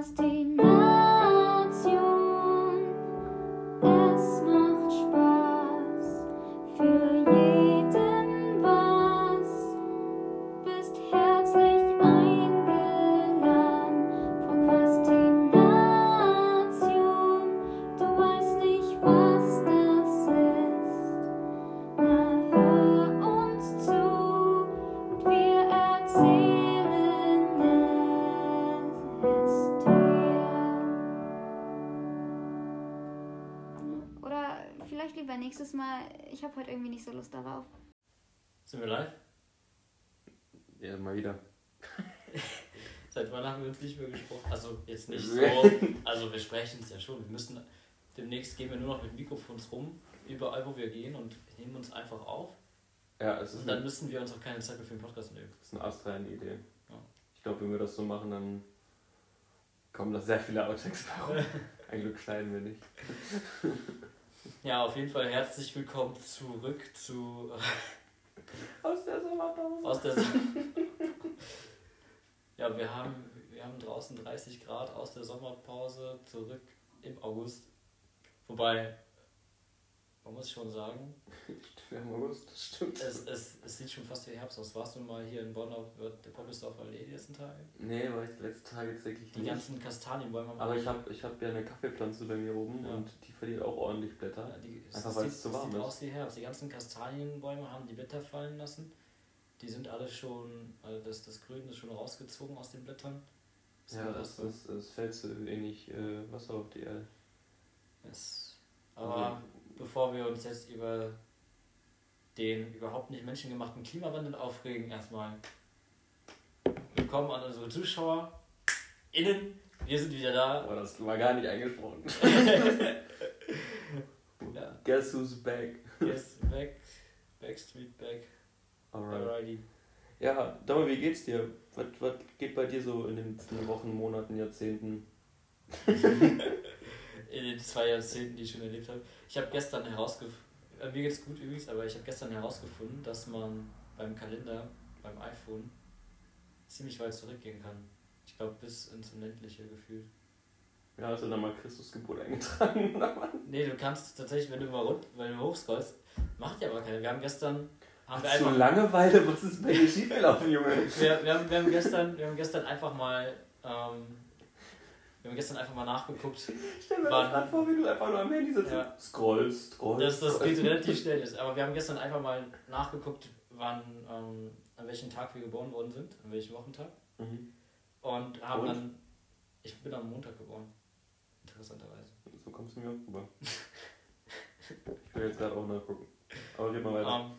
Thursday night. Seit wann haben wir uns nicht mehr gesprochen? Also jetzt nicht so. Also wir sprechen es ja schon. Wir müssen demnächst gehen wir nur noch mit Mikrofons rum, überall wo wir gehen und nehmen uns einfach auf. Ja, es ist, Und dann müssen wir uns auch keine Zeit mehr für den Podcast nehmen. das ist eine astreine Idee. Ja. Ich glaube, wenn wir das so machen, dann kommen da sehr viele Outtakes bei rum. Ein Glück schneiden wir nicht. Ja, auf jeden Fall herzlich willkommen zurück zu Aus der Sommerpause. aus der Ja, wir haben wir haben draußen 30 Grad aus der Sommerpause zurück im August. Wobei man muss schon sagen, Wir haben August, das stimmt. Es, es, es sieht schon fast wie Herbst aus. Warst du mal hier in Bonn auf der Poppelsdorfer Allee die letzten Tage? Nee, war ich die letzten Tage tatsächlich Die nicht. ganzen Kastanienbäume haben Aber ich habe ich hab ja eine Kaffeepflanze bei mir oben Ja. und die verliert auch ordentlich Ja, Blätter. die, es, Einfach es weil sieht, es zu warm sieht ist. aus wie Herbst. Die ganzen Kastanienbäume haben die Blätter fallen lassen. Die sind alle schon, also das, das Grün ist schon rausgezogen aus den Blättern. Das Ja, aus es, es fällt so wenig äh, Wasser auf die Erde. Es, aber bevor wir uns jetzt über den überhaupt nicht menschengemachten Klimawandel aufregen, erstmal willkommen an unsere Zuschauer. Innen, wir sind wieder da. Aber das war gar nicht eingesprochen. Ja. Guess who's back? Yes, back, Backstreet back, Alright. alrighty. Ja, Dama, wie geht's dir? Was, was geht bei dir so in den letzten Wochen, Monaten, Jahrzehnten? In den zwei Jahrzehnten, die ich schon erlebt habe. Ich habe gestern herausgefunden, äh, mir geht's gut übrigens, aber ich habe gestern herausgefunden, dass man beim Kalender, beim iPhone, ziemlich weit zurückgehen kann. Ich glaube bis ins Unendliche gefühlt. Ja, hast du da mal Christus Geburt eingetragen oder was? Nee, du kannst tatsächlich, wenn du mal rund, wenn du hochscrollst, macht ja aber keiner. Wir haben gestern, haben wir einfach, Langeweile? Was ist bei dir schiefgelaufen, Junge? wir, wir, haben, wir, haben gestern, wir haben gestern einfach mal, ähm, wir haben gestern einfach mal nachgeguckt, Stell mir Wann- das gerade vor, wie du einfach nur am Handy sitzt. Ja. Scrollst, scrollst. dass das geht relativ schnell ist. Aber wir haben gestern einfach mal nachgeguckt, wann, ähm, an welchem Tag wir geboren worden sind, an welchem Wochentag. Mhm. Und haben Und? dann, ich bin am Montag geboren, interessanterweise. So kommst du mir auch rüber. Ich will jetzt gerade auch nachgucken. Aber red mal weiter. Ähm,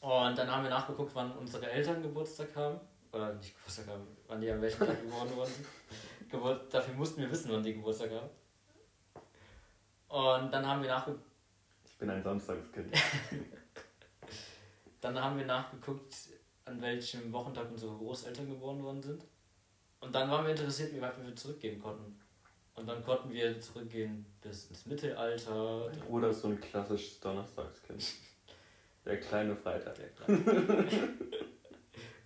und dann haben wir nachgeguckt, wann unsere Eltern Geburtstag haben. Oder nicht Geburtstag haben, wann die an welchem Tag geboren worden sind. Geburt, dafür mussten wir wissen, wann die Geburtstag haben. Und dann haben wir nachgeguckt, Ich bin ein Samstagskind. dann haben wir nachgeguckt, an welchem Wochentag unsere Großeltern geboren worden sind. Und dann waren wir interessiert, wie weit wir zurückgehen konnten. Und dann konnten wir zurückgehen bis ins Mittelalter. Mein Bruder ist so ein klassisches Donnerstagskind. Der kleine Freitag. Der Kleine.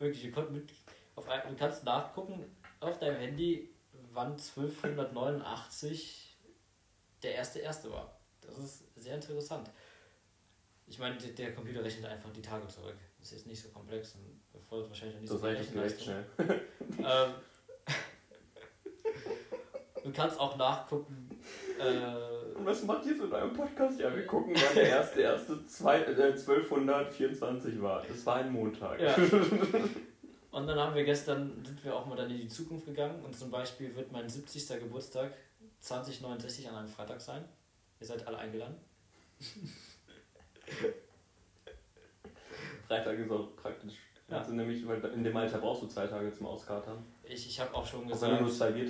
Wirklich, wir konnten mit, auf ein, du kannst nachgucken auf deinem Handy, wann 1289 der erste erste war. Das ist sehr interessant. Ich meine, der, Computer rechnet einfach die Tage zurück. Das ist jetzt nicht so komplex und erfordert wahrscheinlich nicht Das so viel Rechenleistung. schnell. Ähm, du kannst auch nachgucken. Äh, Und was macht ihr so in eurem Podcast? Ja, wir gucken, wann der erste, erste zwei, äh, 1224 war. Das war ein Montag. Ja. Und dann haben wir gestern, sind wir auch mal dann in die Zukunft gegangen und zum Beispiel wird mein 70. Geburtstag 2069 an einem Freitag sein. Ihr seid alle eingeladen. Freitag ist auch praktisch. Ja. Also nämlich, weil in dem Alter brauchst du zwei Tage zum Auskatern. Ich, ich habe auch schon Auch gesagt,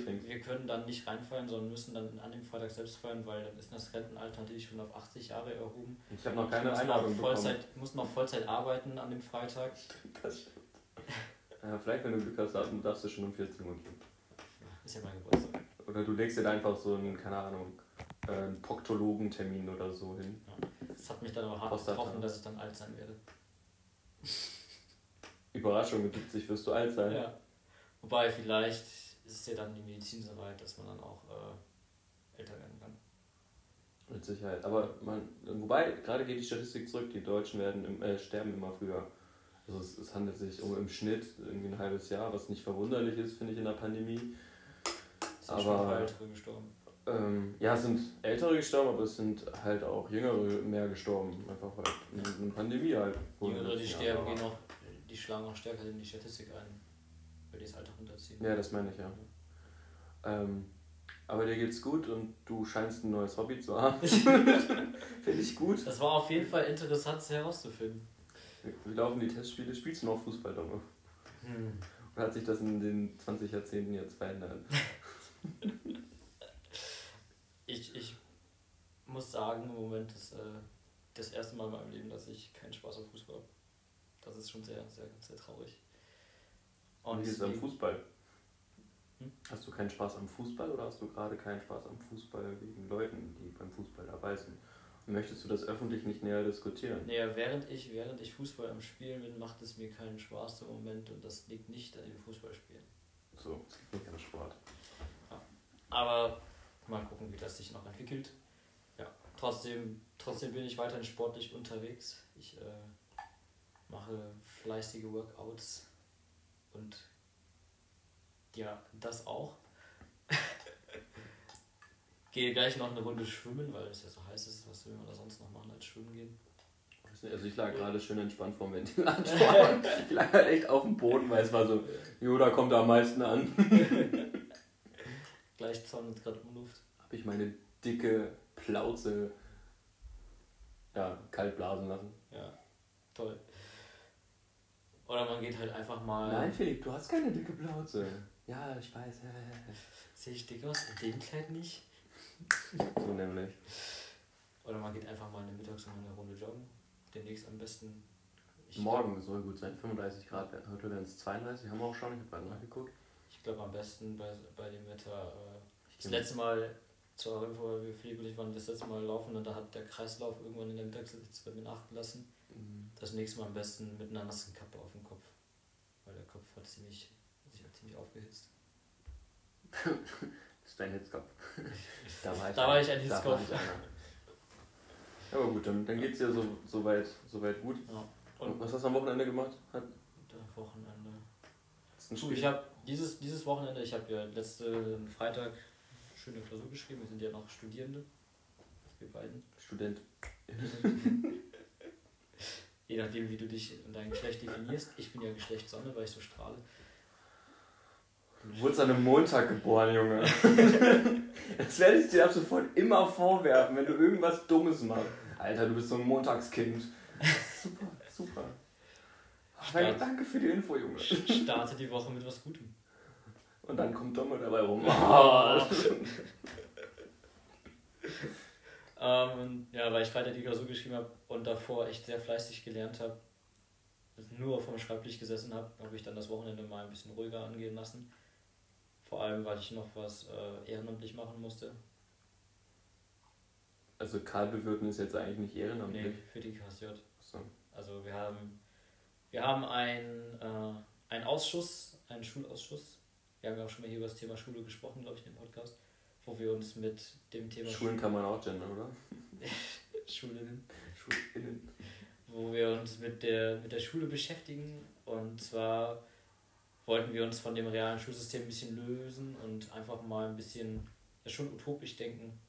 trinkst. wir können dann nicht reinfeiern, sondern müssen dann an dem Freitag selbst feiern, weil dann ist das Rentenalter natürlich schon auf 80 Jahre erhoben. Ich habe noch Ich keine noch Einladung bekommen. Vollzeit, muss noch Vollzeit arbeiten an dem Freitag. Das stimmt. Ja, vielleicht, wenn du Glück hast, darfst- du schon um 14 Uhr gehen. Ist ja mein Geburtstag. Oder du legst dir einfach so einen, keine Ahnung, äh, einen Proktologentermin oder so hin. Das hat mich dann aber hart Prostata. getroffen, dass ich dann alt sein werde. Überraschung, mit 70 wirst du alt sein. Ja. Wobei vielleicht ist ja dann die Medizin so weit, dass man dann auch äh, älter werden kann. Mit Sicherheit. Aber man, wobei, gerade geht die Statistik zurück, die Deutschen werden im, äh, sterben immer früher. Also es, es handelt sich um im Schnitt irgendwie ein halbes Jahr, was nicht verwunderlich ist, finde ich, in der Pandemie. Es sind Aber- schon ein Ältere gestorben. Ähm, ja, es sind Ältere gestorben, aber es sind halt auch Jüngere mehr gestorben. Einfach weil eine Pandemie halt. Jüngere, die sterben, gehen auch, die schlagen auch stärker in die Statistik ein, weil die das Alter runterziehen. Ja, das meine ich ja. Ähm, aber dir geht's gut und du scheinst ein neues Hobby zu haben. Finde ich gut. Das war auf jeden Fall interessant herauszufinden. Wie laufen die Testspiele? Spielst du noch Fußball, Junge? Hm. Oder hat sich das in den 20 Jahrzehnten jetzt verändert? Ich, ich muss sagen, im Moment ist äh, das erste Mal in meinem Leben, dass ich keinen Spaß am Fußball habe. Das ist schon sehr, sehr, sehr traurig. Und wie ist es am Fußball? Hm? Hast du keinen Spaß am Fußball oder hast du gerade keinen Spaß am Fußball wegen Leuten, die beim Fußball dabei sind? Und möchtest du das öffentlich nicht näher diskutieren? Naja, während ich, während ich Fußball am Spielen bin, macht es mir keinen Spaß im Moment und das liegt nicht an dem Fußballspielen. So, es gibt nicht an Sport. Aber mal gucken, wie das sich noch entwickelt. Ja, trotzdem, trotzdem bin ich weiterhin sportlich unterwegs. Ich äh, mache fleißige Workouts und ja, das auch. Gehe gleich noch eine Runde schwimmen, weil es ja so heiß ist. Was will man da sonst noch machen als schwimmen gehen? Also ich lag gerade schön entspannt vorm Ventilator. ich lag halt echt auf dem Boden, weil es war so, jo, da kommt am meisten an. Gleich 200 Grad Umluft. Habe ich meine dicke Plauze ja, kalt blasen lassen. Ja, toll. Oder man geht halt einfach mal. Nein, Philipp, du hast keine dicke Plauze. Ja, ich weiß. Sehe ich dick aus? In dem Kleid nicht? So nämlich. Oder man geht einfach mal in der Mittags mal eine Runde joggen. Demnächst am besten. Ich Morgen soll gut sein, 35 Grad. werden. Heute werden es 32, haben wir auch schon, ich habe gerade nachgeguckt. Ich glaube am besten bei, bei dem Wetter. Äh, das letzte Mal zur Info, weil wir Philipp und ich waren das letzte Mal laufen und da hat der Kreislauf irgendwann in der Mittagssitz bei mir nachgelassen. Mhm. Das nächste Mal am besten mit einer nassen Kappe auf hat ziemlich, sich hat ziemlich aufgehitzt. Das ist dein Hitzkopf. da war ich, Da war ich ein Hitzkopf. war ich. Ja, Aber gut, dann, dann geht es dir so, so, weit, so weit gut. Ja. Und Und was hast du am Wochenende gemacht? Hat, Wochenende. Du, ich habe dieses, dieses Wochenende, ich habe ja letzten Freitag schöne Klausur geschrieben. Wir sind ja noch Studierende. Wir beiden. Student. Je nachdem, wie du dich und dein Geschlecht definierst. Ich bin ja Geschlecht Sonne, weil ich so strahle. Du wurdest an einem Montag geboren, Junge. das werde ich dir ab sofort immer vorwerfen, wenn du irgendwas Dummes machst. Alter, du bist so ein Montagskind. Super, super. Start. Danke für die Info, Junge. Starte die Woche mit was Gutem. Und dann kommt Domme dabei rum. Ähm, ja, weil ich Freitag die Klausur geschrieben habe und davor echt sehr fleißig gelernt habe, nur vom Schreibtisch gesessen habe, habe ich dann das Wochenende mal ein bisschen ruhiger angehen lassen. Vor allem, weil ich noch was äh, ehrenamtlich machen musste. Also Karl bewirten ist jetzt eigentlich nicht ehrenamtlich. Nee, für die KSJ. So. Also wir haben, wir haben einen, äh, einen Ausschuss, einen Schulausschuss. Wir haben ja auch schon mal hier über das Thema Schule gesprochen, glaube ich, im Podcast, wo wir uns mit dem Thema Schulen kann man auch gendern, oder? Schulinnen, Schulinnen. wo wir uns mit der, mit der Schule beschäftigen. Und zwar wollten wir uns von dem realen Schulsystem ein bisschen lösen und einfach mal ein bisschen, ja, schon utopisch denken.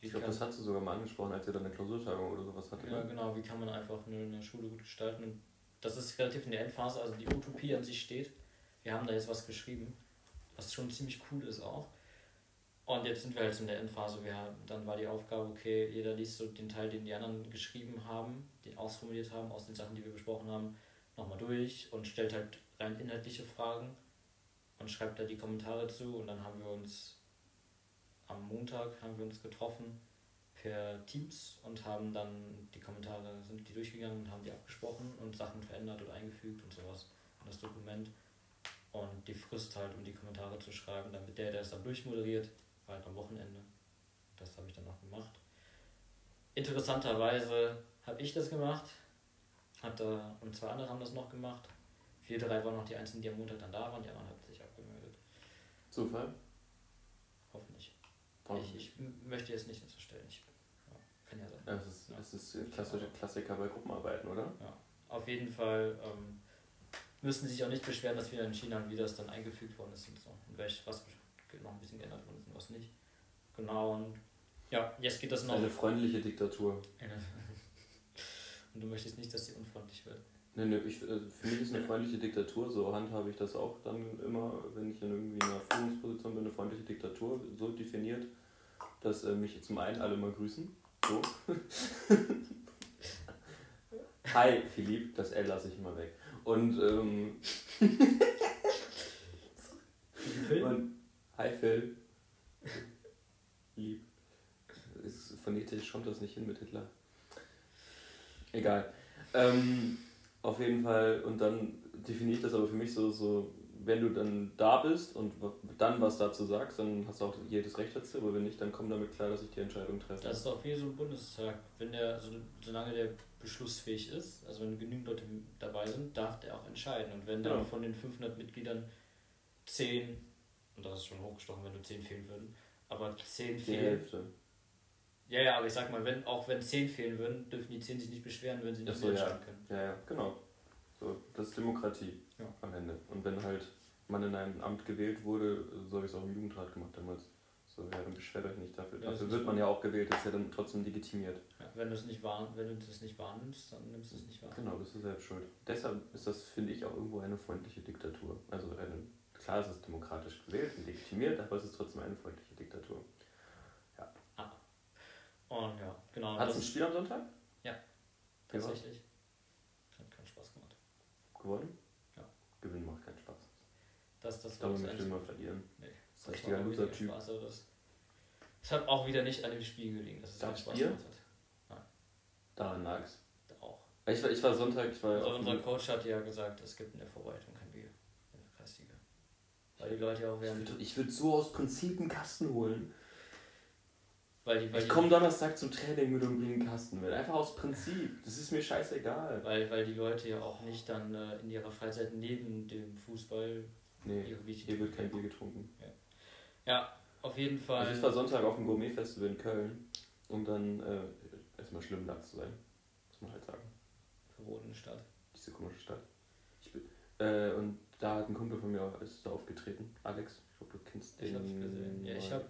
Wie Ich glaube, das hast du sogar mal angesprochen, als ihr dann eine Klausurtagung oder sowas hattet. Ja, ne? genau, wie kann man einfach eine Schule gut gestalten. Und das ist relativ in der Endphase, also die Utopie an sich steht. Wir haben da jetzt was geschrieben, was schon ziemlich cool ist auch. Und jetzt sind wir halt in der Endphase. Wir dann war die Aufgabe, okay, jeder liest so den Teil, den die anderen geschrieben haben, den ausformuliert haben, aus den Sachen, die wir besprochen haben, nochmal durch und stellt halt rein inhaltliche Fragen und schreibt da die Kommentare zu. Und dann haben wir uns am Montag haben wir uns getroffen per Teams und haben dann die Kommentare, sind die durchgegangen und haben die abgesprochen und Sachen verändert oder eingefügt und sowas in das Dokument. Und die Frist halt, um die Kommentare zu schreiben, damit der, der es dann durchmoderiert, war halt am Wochenende. Das habe ich dann auch gemacht. Interessanterweise habe ich das gemacht, hatte, und zwei andere haben das noch gemacht. Wir drei waren noch die einzigen, die am Montag dann da waren, die anderen hatten sich abgemeldet. Zufall? Hoffentlich. Ich, ich möchte jetzt nicht unterstellen. Ich, ja, kann ja sein. Ja, das ist, das ist ein klassischer Klassiker bei Gruppenarbeiten, oder? Auf jeden Fall ähm, müssen sie sich auch nicht beschweren, dass wieder in China wie das dann eingefügt worden ist und so. Und welch, was noch ein bisschen geändert worden ist und was nicht. Genau, und ja, jetzt geht das noch. Eine freundliche Diktatur. Und du möchtest nicht, dass sie unfreundlich wird. Nee, nee, ich, äh, für mich ist eine freundliche Diktatur, so handhabe ich das auch dann immer, wenn ich in irgendwie einer Führungsposition bin, eine freundliche Diktatur so definiert, dass äh, mich zum einen alle mal grüßen. So. Hi Philipp, das L lasse ich immer weg. Und, ähm, und Hi Phil. Lieb. Ist, phonetisch kommt das nicht hin mit Hitler. Egal. Ähm, auf jeden Fall, und dann definiere ich das aber für mich so, so, wenn du dann da bist und dann was dazu sagst, dann hast du auch jedes Recht dazu, aber wenn nicht, dann komm damit klar, dass ich die Entscheidung treffe. Das ist doch wie so ein Bundestag. Wenn der, so, solange der beschlussfähig ist, also wenn genügend Leute dabei sind, darf der auch entscheiden. Und wenn dann Genau. von den 500 Mitgliedern 10, und das ist schon hochgestochen, wenn nur 10 fehlen würden, aber 10 die fehlen. Hälfte. Ja, ja, aber ich sag mal, wenn, auch wenn 10 fehlen würden, dürfen die 10 sich nicht beschweren, wenn sie nicht so, ja. können. Ja, ja, genau. So, das ist Demokratie Ja. am Ende. Und wenn halt man in ein Amt gewählt wurde, so habe ich es auch im Jugendrat gemacht damals. So, ja, dann beschwert euch nicht dafür. Ja, dafür wird man ja auch gewählt, das ist ja dann trotzdem legitimiert. Ja, wenn, du es nicht wahr, wenn du das nicht wahrnimmst, dann nimmst du es nicht wahr. Genau, bist du selbst schuld. Deshalb ist das, finde ich, auch irgendwo eine freundliche Diktatur. Also eine, klar, es ist demokratisch gewählt und legitimiert, aber es ist trotzdem eine freundliche Diktatur. Und ja, genau. Hat es ein Spiel am Sonntag? Ja. Tatsächlich. Hat keinen Spaß gemacht. Gewonnen? Ja. Gewinnen macht keinen Spaß. Das, das Ich das möchte Einzige. immer verlieren. Nee. Das ist richtiger Loser-Typ. Spaß, das hat auch wieder nicht an dem Spiel gelegen, dass es keinen Gab's Spaß Bier? gemacht hat. Daran lag's. Auch. Ich war, ich war Sonntag, ich war Also unser Coach hat ja gesagt, es gibt in der Vorbereitung kein Bier. In der Kreisliga. Weil die Leute ja auch Ich würd- Ich würde so aus Prinzip einen Kasten holen. Weil die, weil Ich komme Donnerstag zum Training mit und bringe einen Kasten mit. Einfach aus Prinzip. Das ist mir scheißegal. weil, weil die Leute ja auch nicht dann äh, in ihrer Freizeit neben dem Fußball Nee, ihre Bierchen hier wird kein Bier getrunken. Ja, auf jeden Fall. Also ich war Sonntag auf dem Gourmet-Festival in Köln. Und dann äh, erstmal schlimm da zu sein. Muss man halt sagen. verbotene Stadt. Diese komische Stadt. Ich bin, äh, und da hat ein Kumpel von mir auch, ist da aufgetreten. Alex, ich glaube, du kennst den. Ich hab's gesehen. Ja, ich hab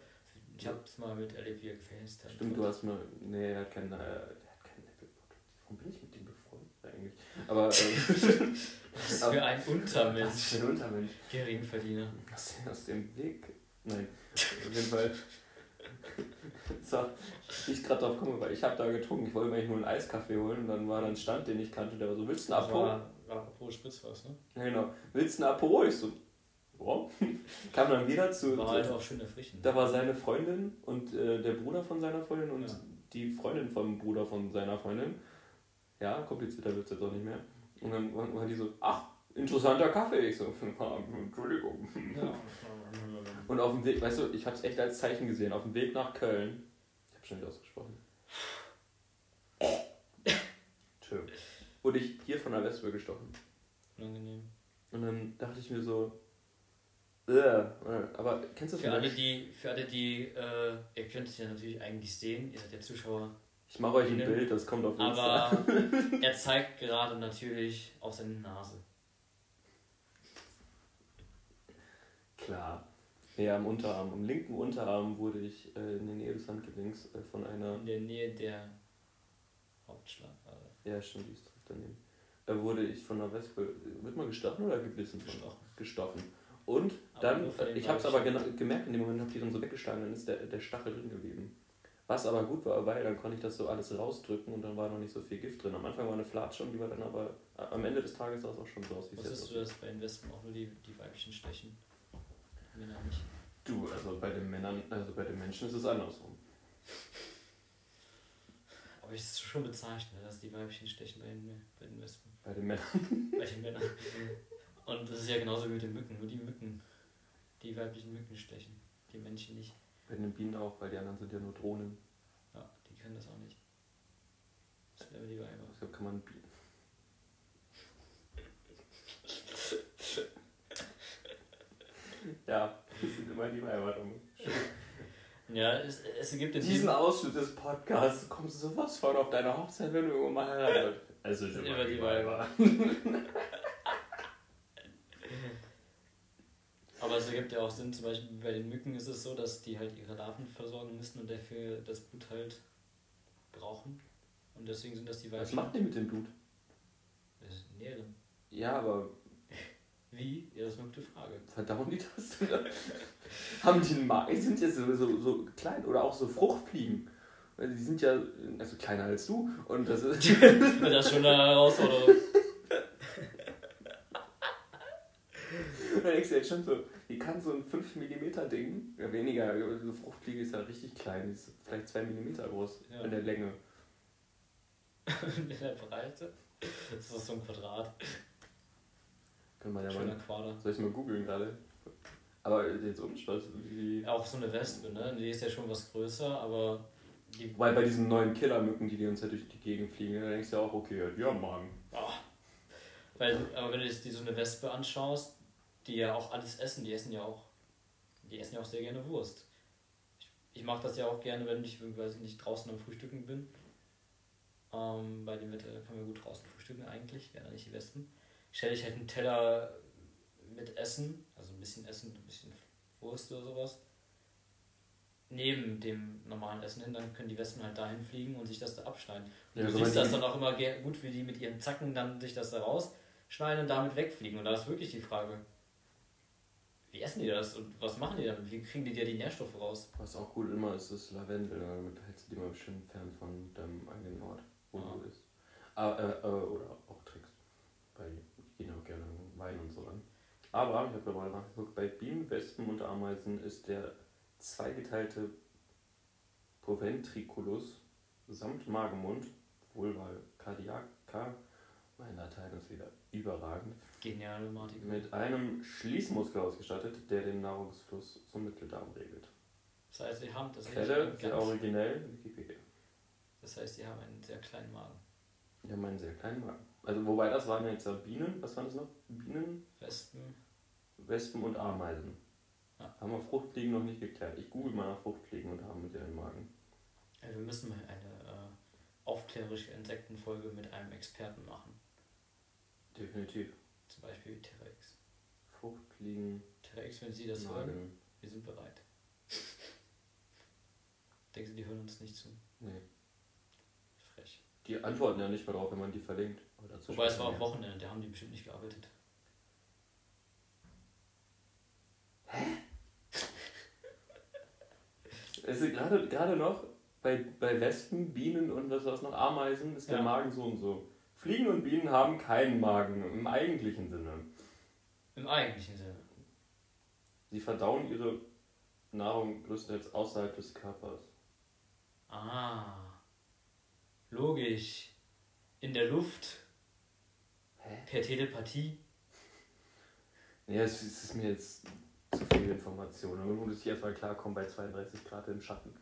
ich hab's mal miterlebt, wie er hat. Stimmt, du hast mal. Nee, er hat keinen. Äh, der hat keinen Apple-Podcast. Warum bin ich mit dem befreundet eigentlich? Aber. Äh, Was ist für ein was Untermensch. ist für ein Untermensch? Geringverdiener. Aus, aus dem Weg. Nein, auf jeden Fall. So, wie ich gerade drauf komme, weil ich habe da getrunken. Ich wollte mir eigentlich nur einen Eiskaffee holen und dann war da ein Stand, den ich kannte, der war so, willst du einen Das War, war pro Spritzfass, ne? Ja, genau. Willst du einen Apo? Ich so, warum? Kam dann wieder zu. War halt auch schön erfrischend. Da war seine Freundin und äh, der Bruder von seiner Freundin und Ja. die Freundin vom Bruder von seiner Freundin. Ja, komplizierter wird es jetzt auch nicht mehr. Und dann waren waren die so, ach, interessanter Kaffee. Ich so, Entschuldigung. Ja. Und auf dem Weg, weißt du, ich habe es echt als Zeichen gesehen, auf dem Weg nach Köln, ich habe schon wieder ausgesprochen. Tschö. Wurde ich hier von der Wespe gestochen. Unangenehm. Und dann dachte ich mir so, äh, aber kennst du das Für alle, die, für alle, die, äh, ihr könnt es ja natürlich eigentlich sehen, ihr seid ja Zuschauer, Ich mache euch ein Bild, das kommt auf Insta. aber er zeigt gerade natürlich auf seine Nase. Klar. Ja, am Unterarm, am linken Unterarm wurde ich äh, in der Nähe des Handgelenks äh, von einer, In der Nähe der Hauptschlag. ja stimmt, die ist daneben, äh, wurde ich von einer Wespe, wird man gestochen oder gebissen? Gestochen. Gestochen. Und Aber dann, den ich habe es aber gemerkt, in dem Moment habe ich die dann so weggeschlagen, dann ist der, der Stachel drin geblieben. Was aber gut war, weil dann konnte ich das so alles rausdrücken und dann war noch nicht so viel Gift drin. Am Anfang war eine Flatsche und die war dann aber, äh, am Ende des Tages sah es auch schon so aus, wie jetzt Wusstest du, dass bei den Wespen auch nur die, die Weibchen stechen? Männer nicht. Du, also bei den Männern, also bei den Menschen ist es andersrum. Aber es ist schon bezeichnend, dass die Weibchen stechen bei den, bei den Wespen. Bei den Männern. Bei den Männern. Und das ist ja genauso wie mit den Mücken. Nur die Mücken, die weiblichen Mücken stechen. Die Männchen nicht. Bei den Bienen auch, weil die anderen sind ja nur Drohnen. Ja, die können das auch nicht. Das sind aber die Weiber. Deshalb kann man Bienen. ja, das sind immer die Weiber. Ja, es, es gibt in Diesen diesem Ausschnitt des Podcasts kommst du sowas von auf deine Hochzeit, wenn du irgendwann mal heiratet. Also sind immer die Weiber. Aber es ergibt ja auch Sinn, zum Beispiel bei den Mücken ist es so, dass die halt ihre Larven versorgen müssen und dafür das Blut halt brauchen. Und deswegen sind das die Weibchen. Was macht ihr mit dem Blut? Das ist Nähren. Ja, aber Wie? Ja, das ist eine gute Frage. verdauen die das? Haben die einen Magen? Die sind jetzt so, so, so klein oder auch so Fruchtfliegen. Weil Die sind ja also kleiner als du und das ist. Das ist schon eine Herausforderung. Und dann denkst du jetzt schon so, die kann so ein 5 mm Ding, ja weniger, so Fruchtfliege ist ja richtig klein, die ist vielleicht 2 mm groß Ja. in der Länge. In der Breite. Das ist so ein Quadrat. Kann man ja Schöner mal. Quader. Soll ich mal googeln gerade? Aber jetzt Spaß, wie. Auch so eine Wespe, ne? Die ist ja schon was größer, aber die. Weil bei diesen neuen Killermücken, die die uns ja durch die Gegend fliegen, da denkst du ja auch, okay, haben Magen. Ah. Weil, aber wenn du jetzt die so eine Wespe anschaust, die ja auch alles essen, die essen ja auch. Die essen ja auch sehr gerne Wurst. Ich, ich mag das ja auch gerne, wenn ich, weiß ich nicht, draußen am Frühstücken bin. Ähm, bei dem Wetter kann man gut draußen frühstücken eigentlich, gerne nicht die Wespen. Stelle ich halt einen Teller mit Essen, also ein bisschen Essen, ein bisschen Wurst oder sowas, neben dem normalen Essen hin, dann können die Wespen halt dahin fliegen und sich das da abschneiden. Ja, du siehst das dann auch immer gut, wie die mit ihren Zacken dann sich das da rausschneiden und damit wegfliegen. Und da ist wirklich die Frage, wie essen die das und was machen die damit? Wie kriegen die dir die Nährstoffe raus? Was auch gut immer ist, ist Lavendel, damit hältst du die mal schön fern von deinem eigenen Ort, wo Ah. du bist. Ah, äh, äh, oder auch trinkst. Weil ich gehe auch gerne Wein und so an. Aber, ich habe mal nachgeguckt, bei Bienen, Wespen und Ameisen ist der zweigeteilte Proventriculus samt Magenmund, Vulval cardiaca, mein Latein ist wieder überragend, Geniale Martin. mit einem Schließmuskel ausgestattet, der den Nahrungsfluss zum Mitteldarm regelt. Das heißt, sie haben das Quelle, sehr originell, Wikipedia. Das heißt, sie haben einen sehr kleinen Magen. Ja, meinen sehr kleinen Magen. Also, wobei das waren jetzt ja Bienen, was waren das noch? Bienen, Wespen. Wespen und Ameisen. Ja. Haben wir Fruchtfliegen noch nicht geklärt. Ich google mal nach Fruchtfliegen und haben mit ihren Magen. Ja, wir müssen mal eine äh, aufklärerische Insektenfolge mit einem Experten machen. Definitiv. Zum Beispiel T-Rex. Fruchtfliegen, T-Rex, wenn Sie das hören, Magen. wir sind bereit. Denken Sie, die hören uns nicht zu? Nee. Frech. Die antworten ja nicht mehr drauf, wenn man die verlinkt. Wobei es war auch. Wochenende, da haben die bestimmt nicht gearbeitet. Es ist gerade, gerade noch bei, bei Wespen, Bienen und was war's noch, Ameisen ist der Ja. Magen so und so. Fliegen und Bienen haben keinen Magen im eigentlichen Sinne. Im eigentlichen Sinne. Sie verdauen ihre Nahrung größtenteils außerhalb des Körpers. Ah. Logisch. In der Luft. Hä? Per Telepathie. Ja, es, es ist mir jetzt zu viel Information. Man muss sich erstmal klarkommen bei 32 Grad im Schatten.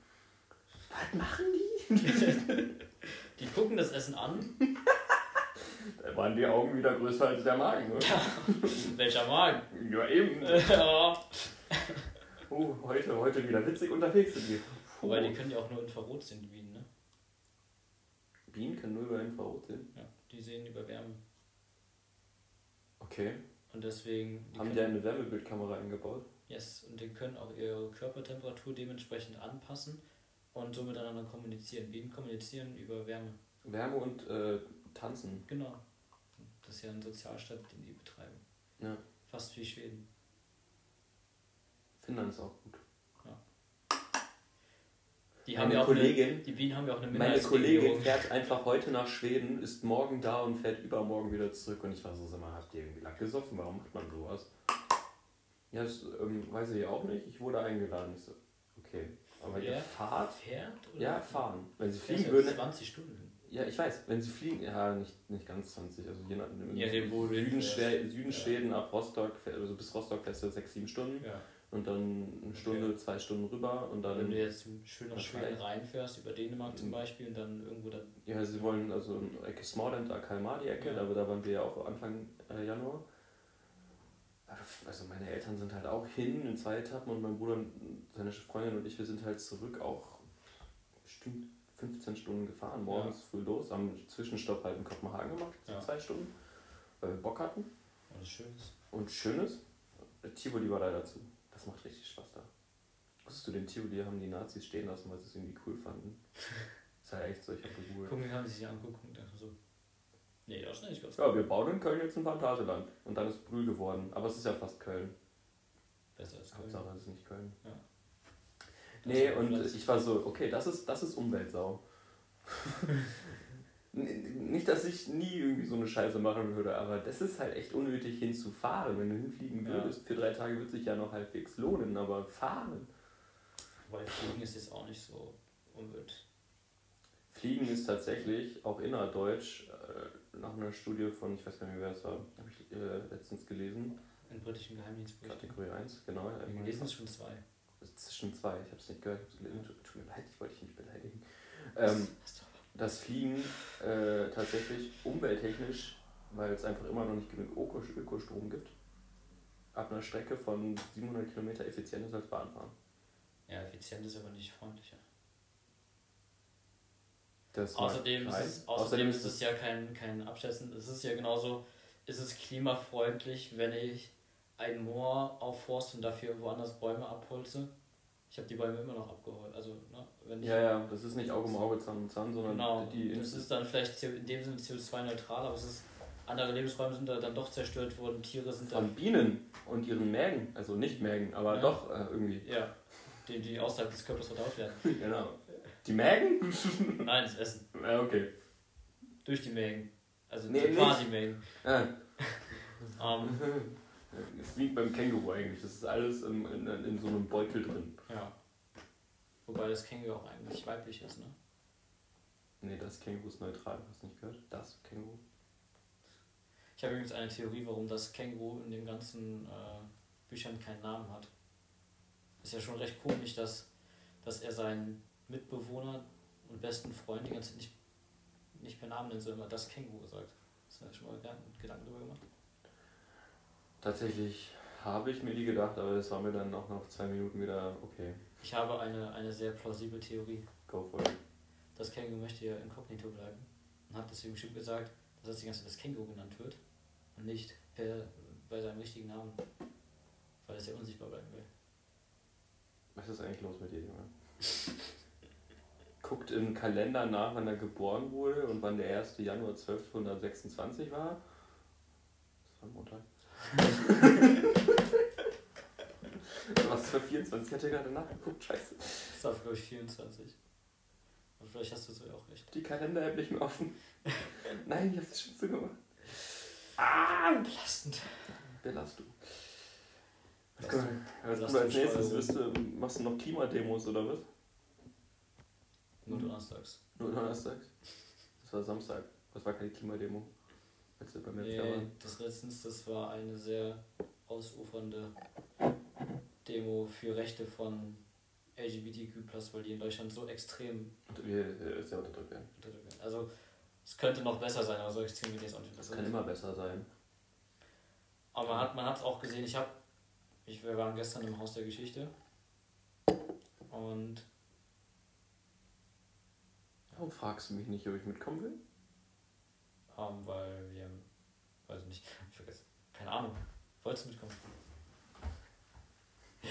Was machen die? Die gucken das Essen an. Da waren die Augen wieder größer als der Magen, ne? Welcher Magen? Ja, eben. Ja. Oh, heute, heute wieder witzig unterwegs sind wir. Wobei die können ja auch nur Infrarot sehen, die Bienen, ne? Bienen können nur über Infrarot sehen. Ja. Die sehen über Wärme. Okay. Und deswegen. Die Haben die eine Wärmebildkamera eingebaut? yes, und die können auch ihre Körpertemperatur dementsprechend anpassen und so miteinander kommunizieren. Bienen kommunizieren über Wärme. Wärme und äh, Tanzen. Genau. Das ist ja ein Sozialstaat, den die betreiben. Ja. Fast wie Schweden. Finnland ist auch gut. Die Meine haben ja auch Kollegin- eine, die Bienen haben ja auch eine Meine Kollegin fährt einfach heute nach Schweden, ist morgen da und fährt übermorgen wieder zurück. Und ich war so, sag mal, habt ihr irgendwie Lack gesoffen? Warum macht man sowas? Ja, das ähm, weiß ich auch nicht. Ich wurde eingeladen. Ich so, okay. Aber ihr fahrt? Fährt? Oder Ja, fahren. Wenn sie fliegen würden. 20 Stunden. Ja, ich weiß. Wenn sie fliegen, ja, nicht, nicht ganz 20. Also je nach, Ja, Süden, Süden Ja. Schweden ab Rostock, also bis Rostock fährst du 6, 7 Stunden. Ja. Und dann eine Stunde, zwei Stunden rüber und dann. Wenn du jetzt schön nach Schweden reinfährst, über Dänemark zum Mhm. Beispiel, und dann irgendwo da. Ja, sie wollen also in Ecke Smallland, Kalmar die Ecke, Ja. aber da waren wir ja auch Anfang äh, Januar. Also meine Eltern sind halt auch hin in zwei Etappen und mein Bruder, und seine Freundin und ich, wir sind halt zurück auch bestimmt 15 Stunden gefahren, morgens früh los, haben einen Zwischenstopp halt in Kopenhagen gemacht, so Ja. zwei Stunden, weil wir Bock hatten. Und das Schöne ist. Und Schönes, Tivoli war leider zu. Das macht richtig Spaß da. Wusstest du, den Tivoli haben die Nazis stehen lassen, weil sie es irgendwie cool fanden? ist halt echt so, ich habe gegoogelt. Gucken, haben sie sich angeguckt und dachten so. Nee, das ist nicht ganz Ja, wir bauen in Köln jetzt ein Phantasialand. Und dann ist Brühl geworden. Aber es ist ja fast Köln. besser als Köln. Hauptsache, es ist nicht Köln. Ja. Nee, Das- und das- ich war so, okay, das ist, das ist Umweltsau. Nicht, dass ich nie irgendwie so eine Scheiße machen würde, aber das ist halt echt unnötig hinzufahren. Wenn du hinfliegen Ja. würdest, für drei Tage wird sich ja noch halbwegs lohnen, aber fahren. Weil Fliegen ist jetzt auch nicht so umwelt. Fliegen ist tatsächlich auch innerdeutsch, äh, nach einer Studie von, ich weiß gar nicht mehr, wer es war, habe ich äh, letztens gelesen, In britischen Geheimdienstberichten. Kategorie 1, genau. Wir äh, gelesen ist schon zwei. Zwischen zwei, ich habe es nicht gehört, ich hab's gelesen. Tut mir leid, ich wollte dich nicht beleidigen. Ähm, Hast du aber. das Fliegen äh, tatsächlich umwelttechnisch, weil es einfach immer noch nicht genug Öko- Ökostrom gibt, ab einer Strecke von 700 Kilometer effizienter ist als Bahnfahren. Ja, effizient ist aber nicht freundlicher. Außerdem, ist es, außerdem ist es ja kein, kein Abschätzen. Es ist ja genauso, ist es klimafreundlich, wenn ich ein Moor aufforst und dafür woanders Bäume abholze. Ich habe die Bäume immer noch abgeholt. Also, ne, wenn Ja, ja, das ist nicht Auge um Auge, Zahn um Zahn, sondern genau, die. das ist dann vielleicht in dem Sinne CO2-neutral, aber es ist, andere Lebensräume sind da dann doch zerstört worden, Tiere sind von dann, Bienen und ihren Mägen, also nicht Mägen, aber Ja. doch äh, irgendwie. ja, die, die außerhalb des Körpers verdaut werden. genau. Die Mägen? Nein, das Essen. ja, okay. Durch die Mägen. Also Nee, nicht. quasi Mägen. Ah, Es ist wie beim Känguru eigentlich. Das ist alles in, in, in so einem Beutel drin. Ja. Wobei das Känguru auch eigentlich weiblich ist, ne? Nee, das Känguru ist neutral. Hast du nicht gehört? Das Känguru. Ich habe übrigens eine Theorie, warum das Känguru in den ganzen äh, Büchern keinen Namen hat. Ist ja schon recht komisch, dass, dass er seinen Mitbewohner und besten Freund die ganze Zeit nicht, nicht per Namen nennt, sondern immer das Känguru sagt. Hast du da schon mal Gedanken Gedanken drüber gemacht? Tatsächlich habe ich mir die gedacht, aber das war mir dann auch nach zwei Minuten wieder okay. Ich habe eine, eine sehr plausible Theorie. Go for it. Das Känguru möchte ja inkognito bleiben und hat deswegen bestimmt gesagt, dass es die ganze Zeit das Känguru genannt wird und nicht per, bei seinem richtigen Namen, weil es ja unsichtbar bleiben will. Was ist eigentlich los mit dir, Junge? Guckt im Kalender nach, wann er geboren wurde und wann der 1. Januar 1226 war. Das war Montag. Was für 24? Ich hatte gerade nachgeguckt, scheiße. Das war, glaube ich, 24. Aber vielleicht hast du so ja auch recht. Die Kalender-App nicht mehr offen. Nein, ich hab's schon so gemacht. Ah, Belastend. Belastung. Was was kommt als nächstes? Belastungssteuerung. Wirst du, machst du noch Klimademos oder was? Nur donnerstags. Nur donnerstags? Das war Samstag. Das war keine Klimademo. Als wir beim Nee, das letztens, das war eine sehr ausufernde Demo für Rechte von LGBTQ+, weil die in Deutschland so extrem äh, sehr unterdrückt werden. Also, es könnte noch besser sein, aber so extrem wird es auch nicht Das besser. kann immer besser sein. Aber man hat man es auch gesehen, ich habe, ich, wir waren gestern im Haus der Geschichte und Warum fragst du mich nicht, ob ich mitkommen will? ähm, weil wir, weiß ich nicht, ich vergesse, keine Ahnung, wolltest du mitkommen?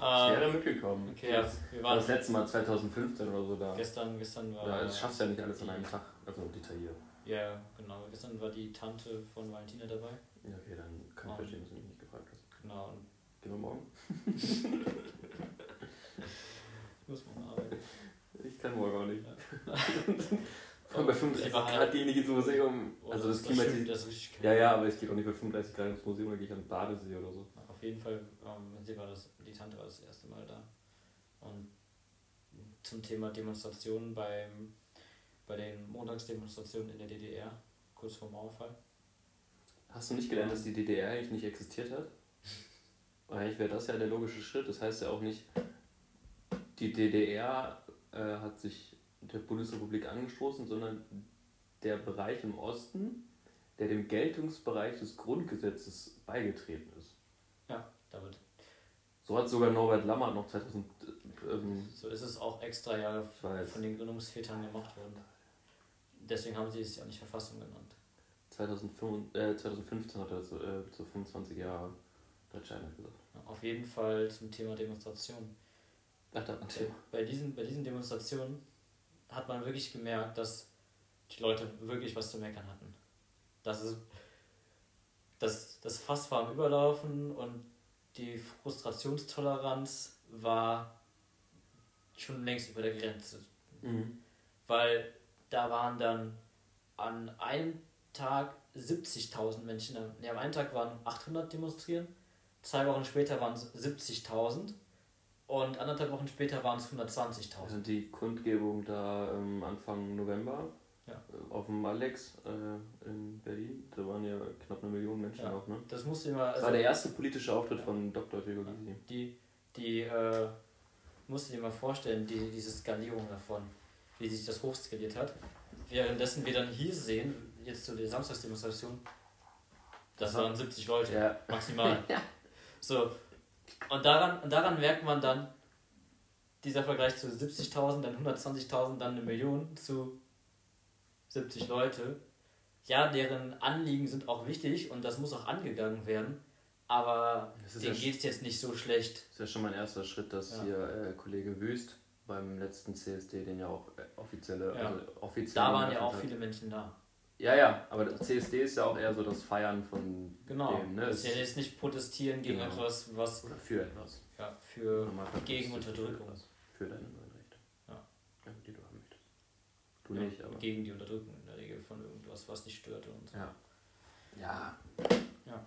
Ich wäre ähm, mitgekommen. okay, ja, wir War waren das letzte Mal 2015 oder so da. gestern, gestern war, Ja, das schaffst du ja nicht alles an einem Tag. Also detailliert. ja, genau, gestern war die Tante von Valentina dabei, Ja, okay, dann kann ich verstehen, dass du mich nicht gefragt hast. genau, Gehen wir morgen? ich muss mal arbeiten. Ich kann morgen auch nicht. Ja. Vor allem bei 35 Sie war Grad halt- gehe ich nicht ins Museum. Oh, Also das das Klima. stimmt, das ist. Ja, ja, aber ich gehe auch nicht bei 35 Grad ins Museum, dann gehe ich an den Badesee oder so. Auf jeden Fall, ähm, sie war das, die Tante war das erste Mal da. Und zum Thema Demonstrationen beim, bei den Montagsdemonstrationen in der DDR, kurz vor Mauerfall. Hast du nicht gelernt, dass die DDR eigentlich nicht existiert hat? Eigentlich wäre das ja der logische Schritt. Das heißt ja auch nicht, die DDR äh, hat sich der Bundesrepublik angestoßen, sondern der Bereich im Osten, der dem Geltungsbereich des Grundgesetzes beigetreten ist. So hat sogar Norbert Lammert noch 2000. Ähm, So ist es auch extra ja von den Gründungsvätern gemacht worden. Deswegen haben sie es ja nicht Verfassung genannt. 2005, äh, 2015 hat er so, äh, so 25 Jahre Deutsche Einheit gesagt. Auf jeden Fall zum Thema Demonstration. Ach, da, Bei- Bei diesen, bei diesen Demonstrationen hat man wirklich gemerkt, dass die Leute wirklich was zu meckern hatten. Das ist das, das Fass war am Überlaufen und die Frustrationstoleranz war schon längst über der Grenze. Mhm. Weil da waren dann an einem Tag 70.000 Menschen. Nee, am einen Tag waren 800 demonstrieren, zwei Wochen später waren es 70.000 und anderthalb Wochen später waren es 120.000. Also die Kundgebung da ähm, Anfang November Ja. auf dem Alex äh, in Berlin, da waren ja knapp eine Million Menschen Ja. auch, ne? Das musst du immer. Das war der erste politische Auftritt von Dr. Gregor Gysi. die, die äh, musst du dir mal vorstellen, die, diese Skalierung davon, wie sich das hochskaliert hat. Währenddessen wir dann hier sehen, jetzt zu der Samstagsdemonstration, das waren 70 Leute, Ja. maximal. So, und daran, und daran merkt man dann, dieser Vergleich zu 70.000, dann 120.000, dann eine Million zu 70 Leute. Ja, deren Anliegen sind auch wichtig und das muss auch angegangen werden, aber denen ja geht es jetzt nicht so schlecht. Das ist ja schon mein erster Schritt, dass Ja. hier äh, Kollege Wüst beim letzten CSD, den ja auch äh, offizielle, Ja. also offiziell Da waren ja auch hat. viele Menschen da. Ja, ja, aber CSD ist ja auch eher so das Feiern von Genau. dem, ne? Das ist ja jetzt nicht protestieren gegen Genau. etwas, was Oder für etwas. ja, für gegen für Unterdrückung. etwas. Für deine neuen Rechte. Ja. ja. Die du haben möchtest. Du ja, nicht, aber. gegen die Unterdrückung in der Regel von irgendwas, was dich störte und so. Ja. Ja.